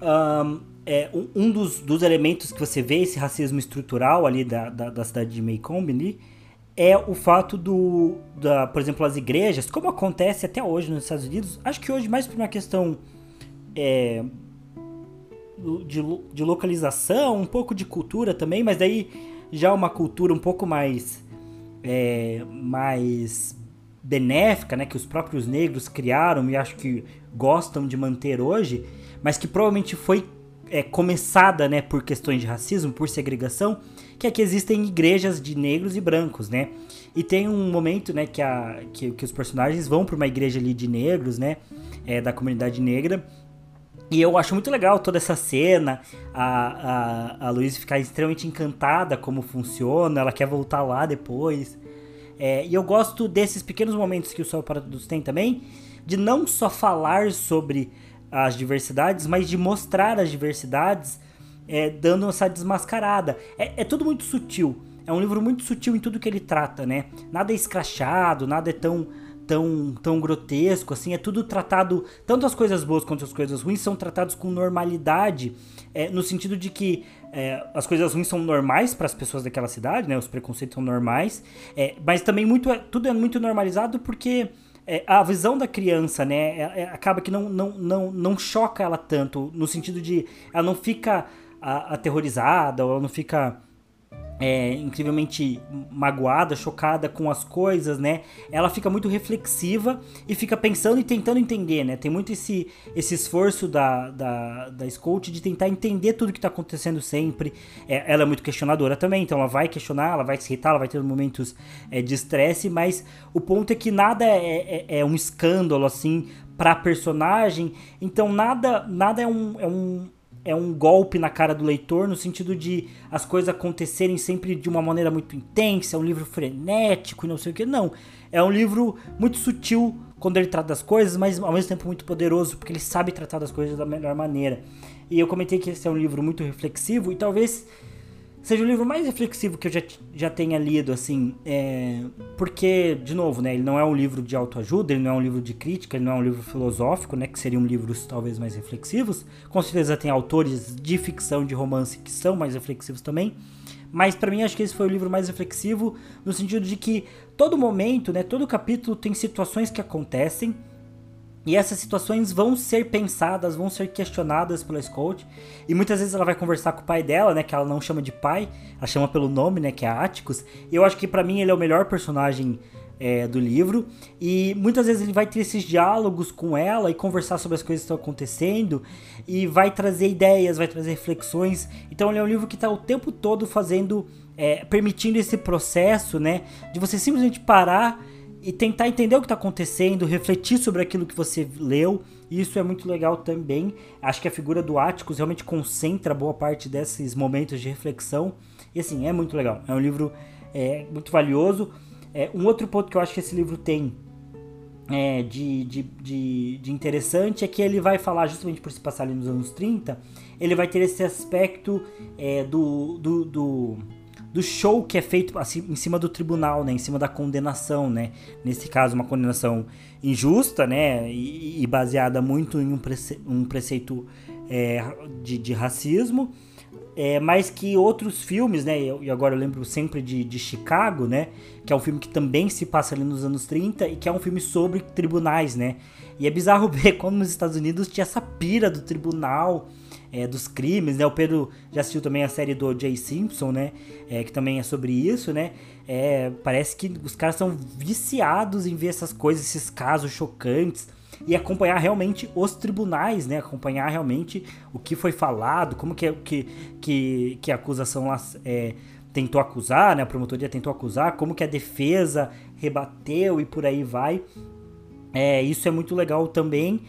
um, é, um dos, dos, elementos que você vê esse racismo estrutural ali da, da, da cidade de Maycomb ali, é o fato do, da, por exemplo, as igrejas, como acontece até hoje nos Estados Unidos, acho que hoje mais por uma questão é, de, de localização, um pouco de cultura também, mas daí já uma cultura um pouco mais é, mais benéfica, né, que os próprios negros criaram e acho que gostam de manter hoje, mas que provavelmente foi é, começada, né, por questões de racismo, por segregação, que é que existem igrejas de negros e brancos, né? E tem um momento, né, que, a, que, que os personagens vão para uma igreja ali de negros, né, é, da comunidade negra, e eu acho muito legal toda essa cena, a, a, a Luísa ficar extremamente encantada como funciona, ela quer voltar lá depois. É, e eu gosto desses pequenos momentos que o Sol para Todos tem também, de não só falar sobre as diversidades, mas de mostrar as diversidades, é, dando essa desmascarada. É, é tudo muito sutil. É um livro muito sutil em tudo que ele trata, né? Nada é escrachado, nada é tão tão, tão grotesco, assim, é tudo tratado, tanto as coisas boas quanto as coisas ruins são tratados com normalidade, é, no sentido de que é, as coisas ruins são normais para as pessoas daquela cidade, né, os preconceitos são normais, é, mas também muito, é, tudo é muito normalizado porque a visão da criança, né, é, é, acaba que não, não, não, não choca ela tanto, no sentido de ela não fica aterrorizada, ou ela não fica é, incrivelmente magoada, chocada com as coisas, né? Ela fica muito reflexiva e fica pensando e tentando entender, né? Tem muito esse, esse esforço da, da, da Scout de tentar entender tudo que está acontecendo sempre. É, ela é muito questionadora também, então ela vai questionar, ela vai se irritar, ela vai ter momentos é, de estresse, mas o ponto é que nada é, é, é um escândalo, assim, pra personagem, então nada, nada é um, é um é um golpe na cara do leitor, no sentido de as coisas acontecerem sempre de uma maneira muito intensa, é um livro frenético e não sei o que. Não. É um livro muito sutil quando ele trata das coisas, mas ao mesmo tempo muito poderoso, porque ele sabe tratar das coisas da melhor maneira. E eu comentei que esse é um livro muito reflexivo e talvez seja o livro mais reflexivo que eu já, já tenha lido, assim, é, porque, de novo, né, ele não é um livro de autoajuda, ele não é um livro de crítica, ele não é um livro filosófico, né, que seriam livros talvez mais reflexivos. Com certeza tem autores de ficção, de romance que são mais reflexivos também, mas para mim acho que esse foi o livro mais reflexivo no sentido de que todo momento, né, todo capítulo tem situações que acontecem e essas situações vão ser pensadas, vão ser questionadas pela Scout. E muitas vezes ela vai conversar com o pai dela, né? Que ela não chama de pai, ela chama pelo nome, né? Que é Atticus. E eu acho que para mim ele é o melhor personagem é, do livro. E muitas vezes ele vai ter esses diálogos com ela e conversar sobre as coisas que estão acontecendo. E vai trazer ideias, vai trazer reflexões. Então ele é um livro que está o tempo todo fazendo, é, permitindo esse processo, né? De você simplesmente parar e tentar entender o que está acontecendo, refletir sobre aquilo que você leu. Isso é muito legal também. Acho que a figura do Atticus realmente concentra boa parte desses momentos de reflexão. E assim, é muito legal. É um livro é, muito valioso. É, um outro ponto que eu acho que esse livro tem é, de, de, de, de, interessante é que ele vai falar, justamente por se passar ali nos anos 30, ele vai ter esse aspecto é, do, do, do do show que é feito assim, em cima do tribunal, né, em cima da condenação, né? Nesse caso, uma condenação injusta, né, e, e baseada muito em um, prece, um preceito é, de, de, racismo, é, mas que outros filmes, né, e agora eu lembro sempre de, de Chicago, né, que é um filme que também se passa ali nos anos 30 e que é um filme sobre tribunais, né? E é bizarro ver como nos Estados Unidos tinha essa pira do tribunal, é, dos crimes, né? O Pedro já assistiu também a série do Jay Simpson, né? É, que também é sobre isso, né? É, parece que os caras são viciados em ver essas coisas, esses casos chocantes e acompanhar realmente os tribunais, né? Acompanhar realmente o que foi falado, como que que, que, que a acusação lá, é, tentou acusar, né? A promotoria tentou acusar, como que a defesa rebateu e por aí vai. É, isso é muito legal também.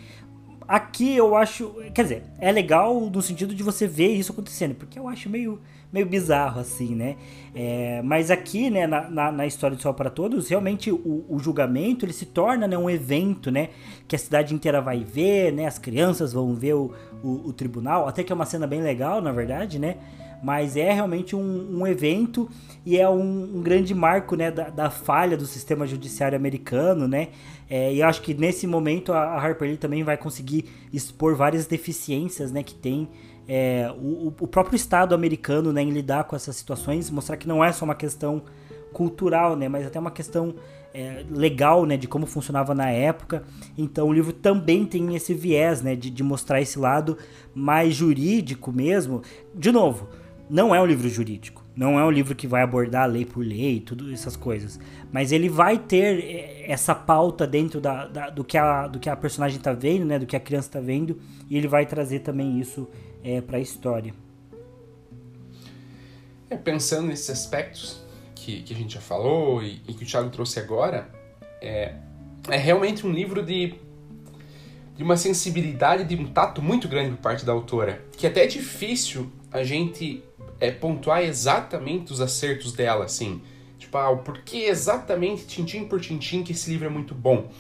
Aqui eu acho. Quer dizer, é legal no sentido de você ver isso acontecendo, porque eu acho meio, meio bizarro assim, né? É, mas aqui, né, na, na, na, história do Sol para Todos, realmente o, o, julgamento ele se torna né, um evento, né? Que a cidade inteira vai ver, né? As crianças vão ver o, o, o tribunal, até que é uma cena bem legal, na verdade, né? Mas é realmente um, um evento e é um, um grande marco né, da, da, falha do sistema judiciário americano, né? É, e acho que nesse momento a, Harper Lee também vai conseguir expor várias deficiências né, que tem é, o, o, próprio Estado americano né, em lidar com essas situações, mostrar que não é só uma questão cultural, né, mas até uma questão é, legal, né, de como funcionava na época. Então o livro também tem esse viés, né, de, de mostrar esse lado mais jurídico mesmo. De novo, não é um livro jurídico. Não é um livro que vai abordar lei por lei, tudo essas coisas. Mas ele vai ter eh, essa pauta dentro da, da do, que a, do que a personagem está vendo, né? Do que a criança está vendo. E ele vai trazer também isso é, eh, para a história. É, pensando nesses aspectos que, que a gente já falou e, e que o Thiago trouxe agora, é, é realmente um livro de, de uma sensibilidade, de um tato muito grande por parte da autora. Que até é difícil a gente é, pontuar exatamente os acertos dela, assim. Tipo, ah, por que exatamente, tintim por tintim, que esse livro é muito bom.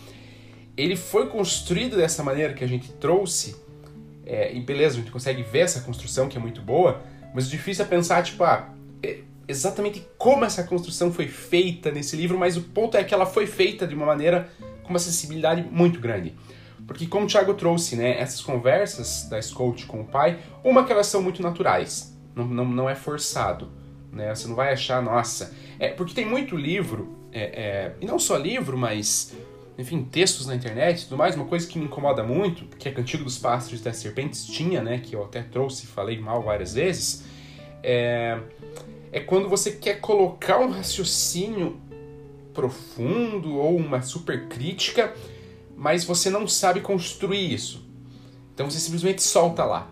Ele foi construído dessa maneira que a gente trouxe, é, e beleza, a gente consegue ver essa construção que é muito boa, mas o difícil é pensar, tipo, ah, é, exatamente como essa construção foi feita nesse livro, mas o ponto é que ela foi feita de uma maneira com uma sensibilidade muito grande. Porque como o Thiago trouxe, né, essas conversas da Scout com o pai, uma que elas são muito naturais, não, não, não é forçado. Né? Você não vai achar, nossa. É, porque tem muito livro, é, é, e não só livro, mas enfim, textos na internet e tudo mais, uma coisa que me incomoda muito, que é Cantigo dos Pássaros e das Serpentes tinha, né, que eu até trouxe e falei mal várias vezes, é, é quando você quer colocar um raciocínio profundo ou uma super crítica, mas você não sabe construir isso. Então você simplesmente solta lá.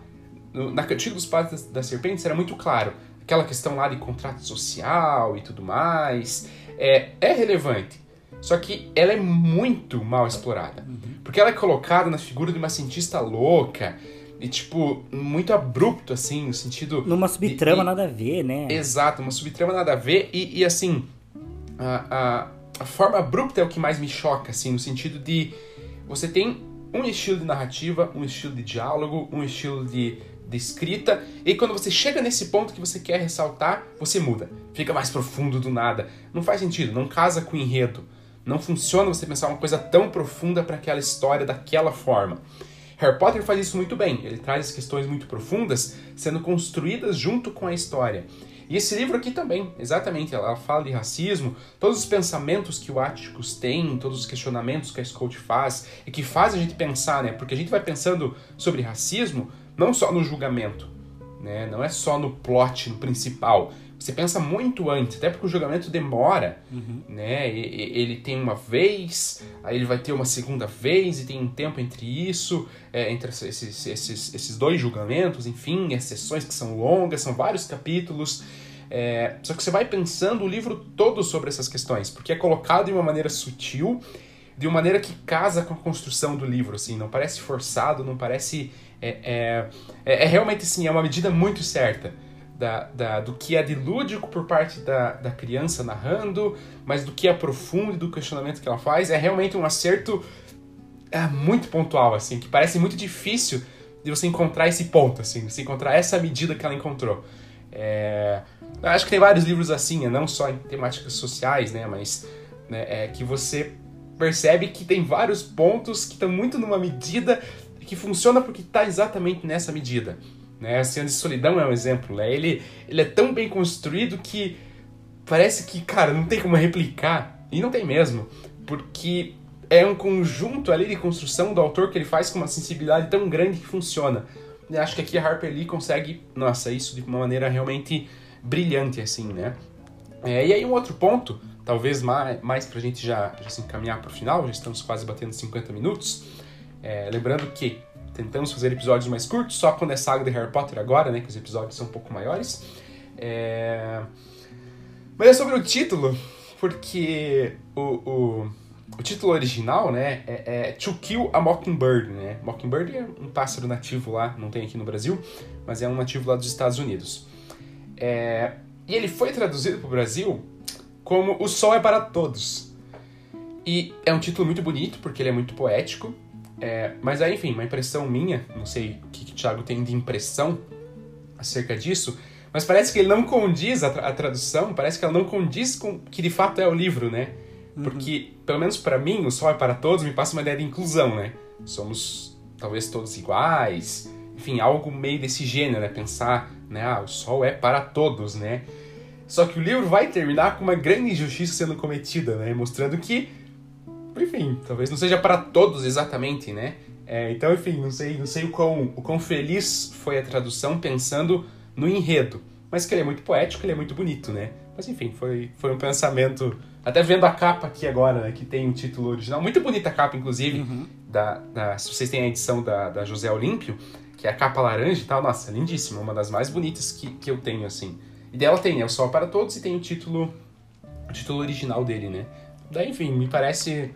Na Cantiga dos Padres das Serpentes era muito claro. Aquela questão lá de contrato social e tudo mais é, é relevante. Só que ela é muito mal explorada. Uhum. Porque ela é colocada na figura de uma cientista louca e, tipo, muito abrupto, assim, no sentido. Numa subtrama de, de... nada a ver, né? Exato, uma subtrama nada a ver. E, e assim, a, a, a, forma abrupta é o que mais me choca, assim, no sentido de. Você tem um estilo de narrativa, um estilo de diálogo, um estilo de, de escrita, e quando você chega nesse ponto que você quer ressaltar, você muda. Fica mais profundo do nada. Não faz sentido, não casa com o enredo. Não funciona você pensar uma coisa tão profunda para aquela história daquela forma. Harry Potter faz isso muito bem. Ele traz questões muito profundas sendo construídas junto com a história. E esse livro aqui também, exatamente, ela fala de racismo, todos os pensamentos que o Atticus tem, todos os questionamentos que a Scout faz e que faz a gente pensar, né? Porque a gente vai pensando sobre racismo não só no julgamento, né? Não é só no plot, no principal. Você pensa muito antes, até porque o julgamento demora, uhum. né? Ele tem uma vez, aí ele vai ter uma segunda vez e tem um tempo entre isso, é, entre esses, esses, esses dois julgamentos, enfim, as sessões que são longas, são vários capítulos. É, só que você vai pensando o livro todo sobre essas questões, porque é colocado de uma maneira sutil, de uma maneira que casa com a construção do livro, assim, não parece forçado, não parece... É, é, é, é realmente, assim, é uma medida muito certa da, da, do que é de lúdico por parte da, da criança narrando, mas do que é profundo e do questionamento que ela faz, é realmente um acerto é, muito pontual, assim, que parece muito difícil de você encontrar esse ponto, assim, você encontrar essa medida que ela encontrou. É, acho que tem vários livros assim, né, não só em temáticas sociais, né, mas né, é, que você percebe que tem vários pontos que estão muito numa medida que funciona porque está exatamente nessa medida. Né? A cena de solidão é um exemplo. Né? Ele, ele é tão bem construído que parece que, cara, não tem como replicar. E não tem mesmo. Porque é um conjunto ali de construção do autor que ele faz com uma sensibilidade tão grande que funciona. E acho que aqui a Harper Lee consegue, nossa, isso de uma maneira realmente brilhante, assim, né? É, e aí um outro ponto, talvez mais, mais pra gente já, já se encaminhar pro final, já estamos quase batendo 50 minutos. É, lembrando que tentamos fazer episódios mais curtos, só quando é saga de Harry Potter agora, né? Que os episódios são um pouco maiores. É... Mas é sobre o título, porque o, o, o título original, né, é, é, To Kill a Mockingbird, né? Mockingbird é um pássaro nativo lá, não tem aqui no Brasil, mas é um nativo lá dos Estados Unidos. É... E ele foi traduzido para o Brasil como O Sol é para Todos. E é um título muito bonito, porque ele é muito poético, é, mas aí, enfim, uma impressão minha, não sei o que, que o Thiago tem de impressão acerca disso, mas parece que ele não condiz, a, tra a tradução, parece que ela não condiz com que de fato é o livro, né? Uhum. Porque, pelo menos para mim, o Sol é para Todos me passa uma ideia de inclusão, né? Somos talvez todos iguais, enfim, algo meio desse gênero, né? Pensar, né? Ah, o Sol é para todos, né? Só que o livro vai terminar com uma grande injustiça sendo cometida, né? Mostrando que enfim, talvez não seja para todos exatamente, né? É, então, enfim, não sei, não sei o quão, o quão feliz foi a tradução pensando no enredo. Mas que ele é muito poético, ele é muito bonito, né? Mas enfim, foi, foi um pensamento. Até vendo a capa aqui agora, né, que tem o título original. Muito bonita a capa, inclusive. Uhum. Da, da, se vocês têm a edição da, da José Olímpio, que é a capa laranja e tal, nossa, lindíssima. Uma das mais bonitas que, que eu tenho, assim. E dela tem é o Sol para Todos e tem o título, o título original dele, né? Daí, enfim, me parece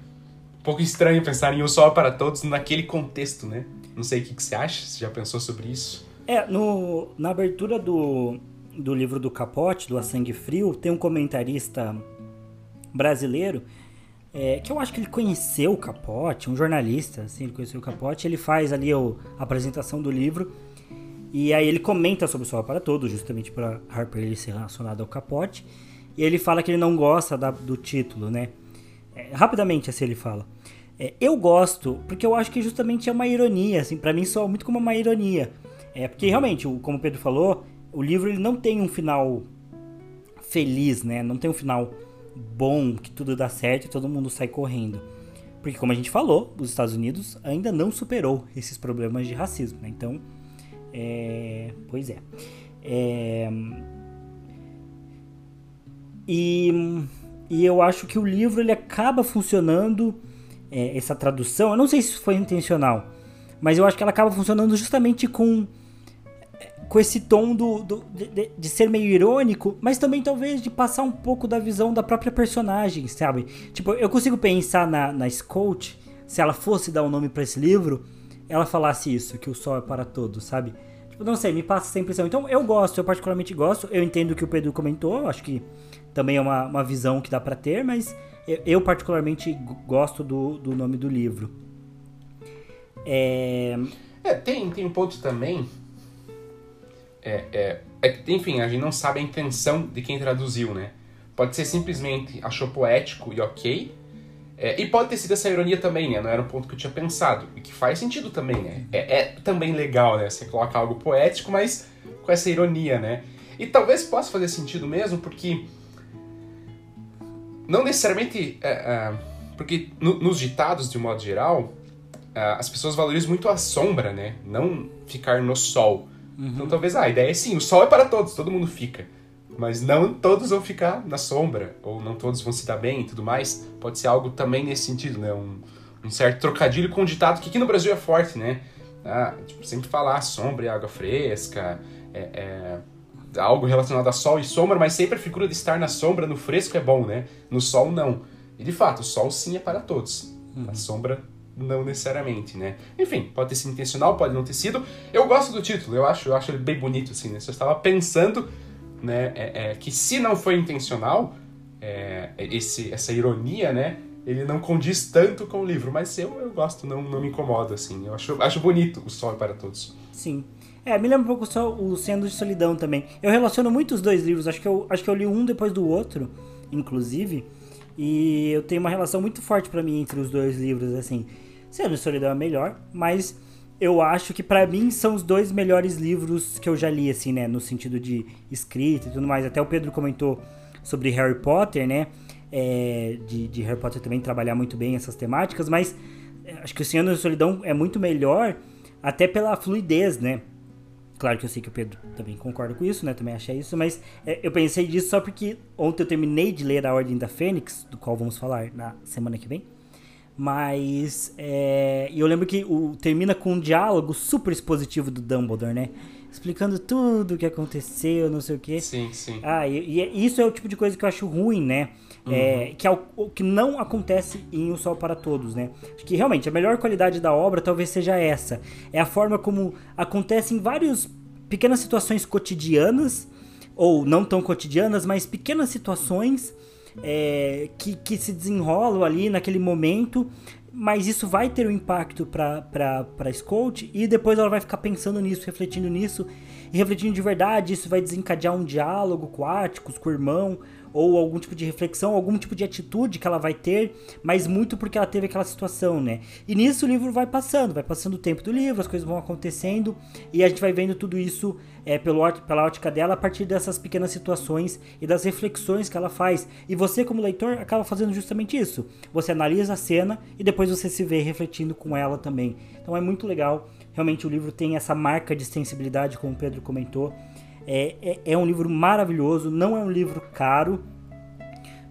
pouco estranho pensar em O Sol para Todos naquele contexto, né? Não sei o que, que você acha, você já pensou sobre isso? É, no, na abertura do, do livro do Capote, do A Sangue Frio, tem um comentarista brasileiro é, que eu acho que ele conheceu o Capote, um jornalista, assim, ele conheceu o Capote, ele faz ali o, a apresentação do livro e aí ele comenta sobre o Sol para Todos, justamente para Harper ele ser relacionado ao Capote, e ele fala que ele não gosta da, do título, né? É, rapidamente assim ele fala. É, eu gosto, porque eu acho que justamente é uma ironia, assim, para mim soa muito como uma ironia. É, porque realmente, como o Pedro falou, o livro ele não tem um final feliz, né? Não tem um final bom, que tudo dá certo e todo mundo sai correndo. Porque como a gente falou, os Estados Unidos ainda não superou esses problemas de racismo, né? Então, é... pois é. é... E, e eu acho que o livro ele acaba funcionando, é, essa tradução, eu não sei se foi intencional, mas eu acho que ela acaba funcionando justamente com com esse tom do, do de, de, ser meio irônico, mas também talvez de passar um pouco da visão da própria personagem, sabe? Tipo, eu consigo pensar na, na Scout, se ela fosse dar um nome para esse livro, ela falasse isso, que o sol é para todos, sabe? Tipo, não sei, me passa essa impressão. Então eu gosto, eu particularmente gosto, eu entendo o que o Pedro comentou, acho que também é uma, uma visão que dá para ter, mas eu, eu, particularmente gosto do, do nome do livro. É... é, tem, tem um ponto também é, é, é, enfim, a gente não sabe a intenção de quem traduziu, né? Pode ser simplesmente achou poético e ok. É, e pode ter sido essa ironia também, né? Não era um ponto que eu tinha pensado. E que faz sentido também, né? É, é também legal, né? Você coloca algo poético, mas com essa ironia, né? E talvez possa fazer sentido mesmo, porque. Não necessariamente. É, é, porque no, nos ditados, de um modo geral, é, as pessoas valorizam muito a sombra, né? Não ficar no sol. Uhum. Então talvez ah, a ideia é sim, o sol é para todos, todo mundo fica. Mas não todos vão ficar na sombra, ou não todos vão se dar bem e tudo mais. Pode ser algo também nesse sentido, né? Um, um certo trocadilho com um ditado que aqui no Brasil é forte, né? Ah, tipo, sempre falar sombra e água fresca, é, é, algo relacionado a sol e sombra, mas sempre a figura de estar na sombra, no fresco é bom, né? No sol não. E de fato, o sol sim é para todos. Uhum. A sombra não necessariamente, né? Enfim, pode ter sido intencional, pode não ter sido. Eu gosto do título, eu acho, eu acho ele bem bonito, assim, né? Se eu estava pensando, né, é, é, que se não foi intencional, é, esse, essa ironia, né, ele não condiz tanto com o livro, mas eu, eu gosto, não, não me incomoda, assim. Eu acho, acho bonito o Sol para Todos. Sim. É, me lembra um pouco só o Sendo de Solidão também. Eu relaciono muito os dois livros, acho que eu, acho que eu li um depois do outro, inclusive, e eu tenho uma relação muito forte para mim entre os dois livros, assim. Sendo Solidão é melhor, mas eu acho que para mim são os dois melhores livros que eu já li, assim, né? No sentido de escrita e tudo mais. Até o Pedro comentou sobre Harry Potter, né? É, de, de, Harry Potter também trabalhar muito bem essas temáticas, mas é, acho que o Senhor da Solidão é muito melhor até pela fluidez, né? Claro que eu sei que o Pedro também concorda com isso, né? Também achei isso, mas é, eu pensei disso só porque ontem eu terminei de ler A Ordem da Fênix, do qual vamos falar na semana que vem. Mas é, eu lembro que o, termina com um diálogo super expositivo do Dumbledore, né? Explicando tudo o que aconteceu, não sei o quê. Sim, sim. Ah, e, e é, isso é o tipo de coisa que eu acho ruim, né? É, uhum. É, que é o, que não acontece em O Sol para Todos, né? Acho que realmente a melhor qualidade da obra talvez seja essa. É a forma como acontece em várias pequenas situações cotidianas, ou não tão cotidianas, mas pequenas situações é, que, que se desenrolam ali naquele momento, mas isso vai ter um impacto para Scout e depois ela vai ficar pensando nisso, refletindo nisso e refletindo de verdade. Isso vai desencadear um diálogo com o Atticus, com o irmão, ou algum tipo de reflexão, algum tipo de atitude que ela vai ter, mas muito porque ela teve aquela situação, né? E nisso o livro vai passando, vai passando o tempo do livro, as coisas vão acontecendo e a gente vai vendo tudo isso é, pelo, pela ótica dela a partir dessas pequenas situações e das reflexões que ela faz. E você, como leitor, acaba fazendo justamente isso. Você analisa a cena e depois você se vê refletindo com ela também. Então é muito legal. Realmente o livro tem essa marca de sensibilidade, como o Pedro comentou. É, é, é, um livro maravilhoso, não é um livro caro,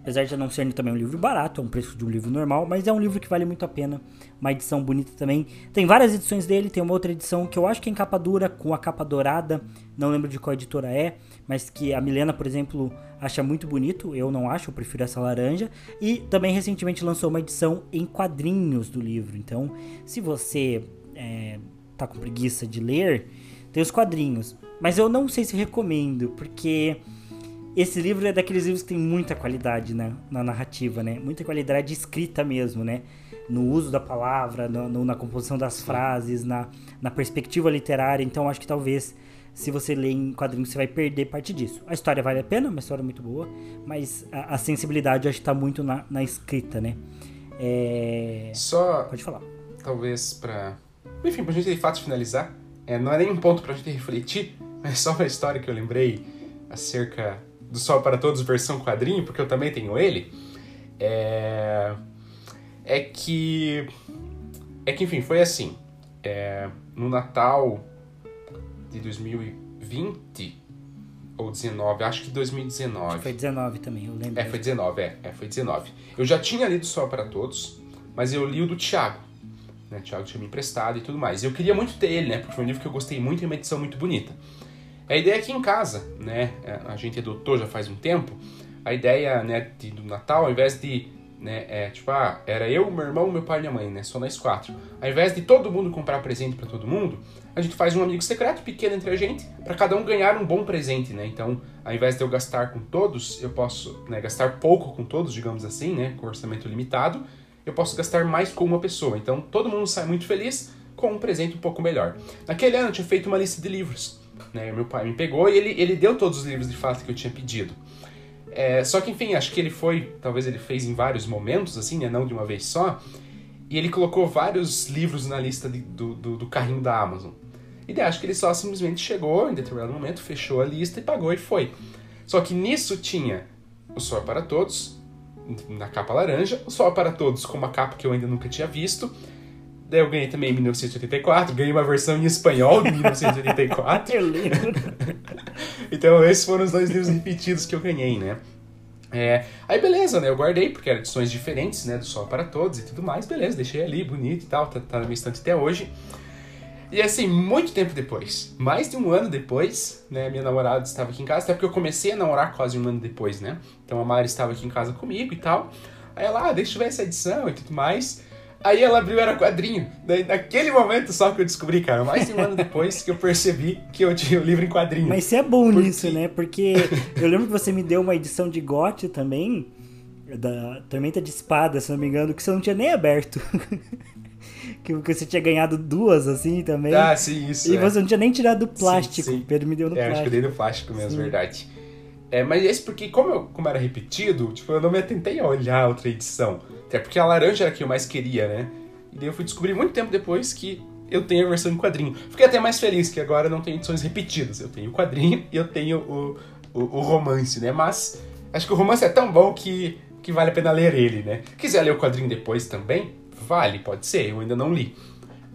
apesar de não ser também um livro barato, é um preço de um livro normal, mas é um livro que vale muito a pena. Uma edição bonita também. Tem várias edições dele, tem uma outra edição que eu acho que é em capa dura, com a capa dourada, não lembro de qual editora é, mas que a Milena, por exemplo, acha muito bonito, eu não acho, eu prefiro essa laranja. E também recentemente lançou uma edição em quadrinhos do livro, então se você é, tá com preguiça de ler, tem os quadrinhos. Mas eu não sei se recomendo, porque esse livro é daqueles livros que tem muita qualidade na, na narrativa, né? Muita qualidade escrita mesmo, né? No uso da palavra, no, no, na composição das frases, na, na perspectiva literária. Então acho que talvez se você ler em quadrinhos você vai perder parte disso. A história vale a pena, uma história muito boa, mas a, a sensibilidade acho que está muito na, na escrita, né? É... Só. Pode falar. Talvez para. Enfim, pra gente de fato finalizar, é, não é nem um ponto pra gente refletir, é só uma história que eu lembrei acerca do Sol para Todos versão quadrinho, porque eu também tenho ele. É, é que. É que, enfim, foi assim. É, no Natal de 2020, ou 19, acho que 2019. Acho que foi 19 também, eu lembro. É, foi 19, é, é, foi 19. Eu já tinha lido Sol para Todos, mas eu li o do Thiago. Né? O Thiago tinha me emprestado e tudo mais. Eu queria muito ter ele, né? Porque foi um livro que eu gostei muito e uma edição muito bonita. A ideia aqui em casa, né? É, a gente adotou já faz um tempo. A ideia, né, de, do Natal, ao invés de né? É tipo, ah, era eu, meu irmão, meu pai e minha mãe, né? Só nós quatro. Ao invés de todo mundo comprar presente para todo mundo, a gente faz um amigo secreto pequeno entre a gente, para cada um ganhar um bom presente, né? Então, ao invés de eu gastar com todos, eu posso né, gastar pouco com todos, digamos assim, né? Com orçamento limitado, eu posso gastar mais com uma pessoa. Então, todo mundo sai muito feliz com um presente um pouco melhor. Naquele ano, eu tinha feito uma lista de livros. Né? Meu pai me pegou e ele, ele deu todos os livros de fato que eu tinha pedido. É, só que, enfim, acho que ele foi, talvez ele fez em vários momentos, assim, né? Não de uma vez só. E ele colocou vários livros na lista de, do, do, do, carrinho da Amazon. E daí acho que ele só simplesmente chegou em determinado momento, fechou a lista e pagou e foi. Só que nisso tinha o Sol para Todos, na capa laranja, o Sol para Todos com uma capa que eu ainda nunca tinha visto. Daí eu ganhei também em 1984, ganhei uma versão em espanhol de 1984. eu lembro. então esses foram os dois livros repetidos que eu ganhei, né? É, aí beleza, né? Eu guardei, porque eram edições diferentes, né? Do Sol para Todos e tudo mais. Beleza, deixei ali, bonito e tal, tá, tá na minha estante até hoje. E assim, muito tempo depois, mais de um ano depois, né? Minha namorada estava aqui em casa, até porque eu comecei a namorar quase um ano depois, né? Então a Mari estava aqui em casa comigo e tal. Aí ela, ah, deixa eu ver essa edição e tudo mais. Aí ela abriu, era quadrinho. Daí, naquele momento só que eu descobri, cara, mais de um ano depois que eu percebi que eu tinha o livro em quadrinho. Mas você é bom Porque... nisso, né? Porque eu lembro que você me deu uma edição de GOT também, da Tormenta de Espada, se não me engano, que você não tinha nem aberto. que você tinha ganhado duas, assim, também. Ah, sim, isso. E é. você não tinha nem tirado do plástico. Sim, sim. Pedro me deu no é, plástico. acho que eu dei no plástico mesmo, sim. verdade. É, mas esse porque, como, eu, como era repetido, tipo, eu não me atentei a olhar outra edição. Até porque a laranja era a que eu mais queria, né? E daí eu fui descobrir muito tempo depois que eu tenho a versão em quadrinho. Fiquei até mais feliz que agora não tenho edições repetidas. Eu tenho o quadrinho e eu tenho o, o, o, romance, né? Mas acho que o romance é tão bom que, que vale a pena ler ele, né? Quiser ler o quadrinho depois também, vale, pode ser. Eu ainda não li.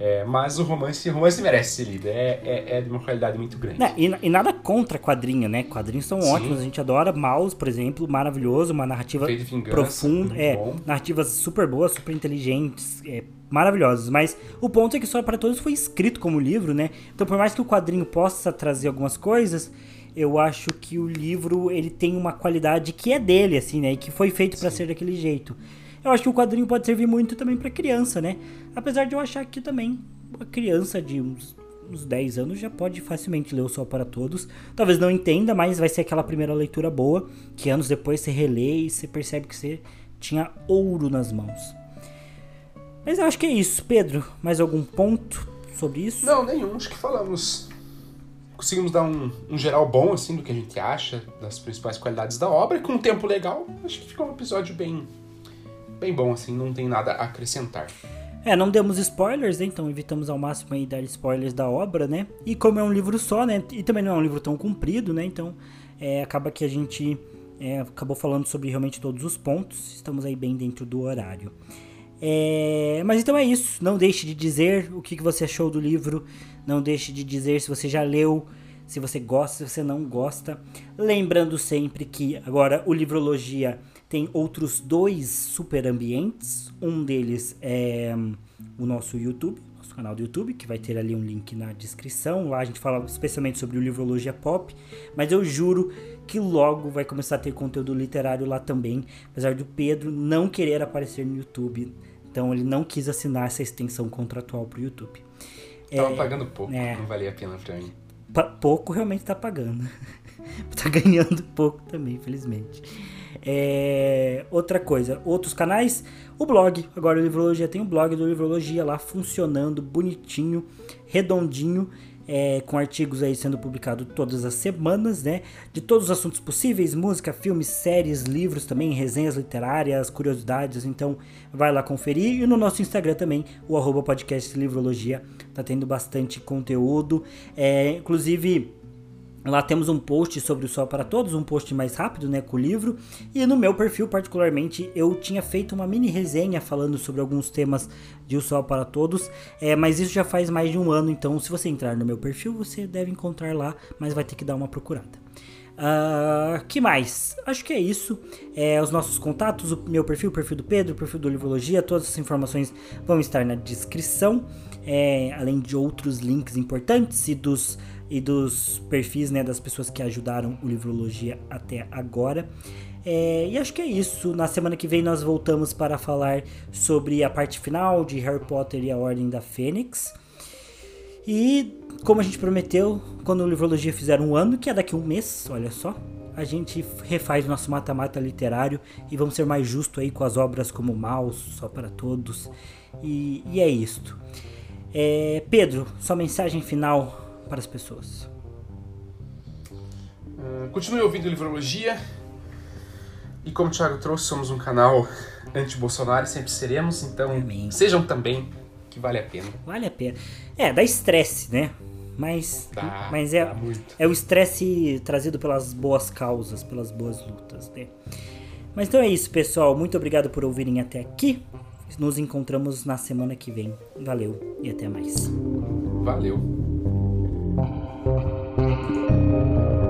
É, mas o romance, o romance merece ser lido, é, é, é de uma qualidade muito grande. Não, e, e, nada contra quadrinho, né? Quadrinhos são Sim. ótimos, a gente adora. Mouse, por exemplo, maravilhoso, uma narrativa profunda, é, bom. narrativas super boas, super inteligentes, é, maravilhosas. Mas o ponto é que só para todos foi escrito como livro, né? Então, por mais que o quadrinho possa trazer algumas coisas, eu acho que o livro ele tem uma qualidade que é dele, assim, né? E que foi feito para ser daquele jeito. Eu acho que o quadrinho pode servir muito também para criança, né? Apesar de eu achar que também uma criança de uns, uns 10 anos já pode facilmente ler o Sol para Todos. Talvez não entenda, mas vai ser aquela primeira leitura boa, que anos depois você relê e você percebe que você tinha ouro nas mãos. Mas eu acho que é isso. Pedro, mais algum ponto sobre isso? Não, nenhum. Acho que falamos. Conseguimos dar um, um geral bom, assim, do que a gente acha, das principais qualidades da obra, e com um tempo legal, acho que ficou um episódio bem, bem bom, assim, não tem nada a acrescentar. É, não demos spoilers, né? então evitamos ao máximo aí dar spoilers da obra, né? E como é um livro só, né? E também não é um livro tão comprido, né? Então é, acaba que a gente é, acabou falando sobre realmente todos os pontos. Estamos aí bem dentro do horário. É, mas então é isso. Não deixe de dizer o que, que você achou do livro. Não deixe de dizer se você já leu, se você gosta, se você não gosta. Lembrando sempre que agora o Livrologia tem outros dois super ambientes. Um deles é hum, o nosso YouTube, nosso canal do YouTube, que vai ter ali um link na descrição. Lá a gente fala especialmente sobre o Livrologia Pop, mas eu juro que logo vai começar a ter conteúdo literário lá também, apesar do Pedro não querer aparecer no YouTube. Então ele não quis assinar essa extensão contratual para o YouTube. Tava é, pagando pouco, é, não valia a pena para mim. Pouco realmente tá pagando. tá ganhando pouco também, infelizmente. É, outra coisa, outros canais, o blog. Agora o Livrologia tem um blog do Livrologia lá funcionando bonitinho, redondinho. É, com artigos aí sendo publicados todas as semanas, né? De todos os assuntos possíveis, música, filmes, séries, livros também, resenhas literárias, curiosidades, então vai lá conferir. E no nosso Instagram também, o arroba podcast Livrologia, tá tendo bastante conteúdo. É, inclusive, Lá temos um post sobre o Sol para Todos, um post mais rápido, né, com o livro. E no meu perfil, particularmente, eu tinha feito uma mini resenha falando sobre alguns temas de O Sol para Todos, é, mas isso já faz mais de um ano, então se você entrar no meu perfil, você deve encontrar lá, mas vai ter que dar uma procurada. Uh, que mais? Acho que é isso. É, os nossos contatos, o meu perfil, o perfil do Pedro, o perfil do Livrologia, todas essas informações vão estar na descrição. É, além de outros links importantes e dos, e dos perfis né, das pessoas que ajudaram o Livrologia até agora. É, e acho que é isso. Na semana que vem nós voltamos para falar sobre a parte final de Harry Potter e a Ordem da Fênix. E como a gente prometeu, quando o Livrologia fizer um ano, que é daqui a um mês, olha só, a gente refaz o nosso mata-mata literário e vamos ser mais justos aí com as obras como Maus, Só para Todos. E, e é isto. É, Pedro, sua mensagem final para as pessoas. Uh, continue ouvindo Livrologia. E como o Thiago trouxe, somos um canal anti-Bolsonaro, sempre seremos, então Amém. sejam também, que vale a pena. Vale a pena. É, dá estresse, né? Mas, dá, mas é, é o estresse trazido pelas boas causas, pelas boas lutas, né? Mas então é isso, pessoal. Muito obrigado por ouvirem até aqui. Nos encontramos na semana que vem. Valeu e até mais. Valeu. Thank you.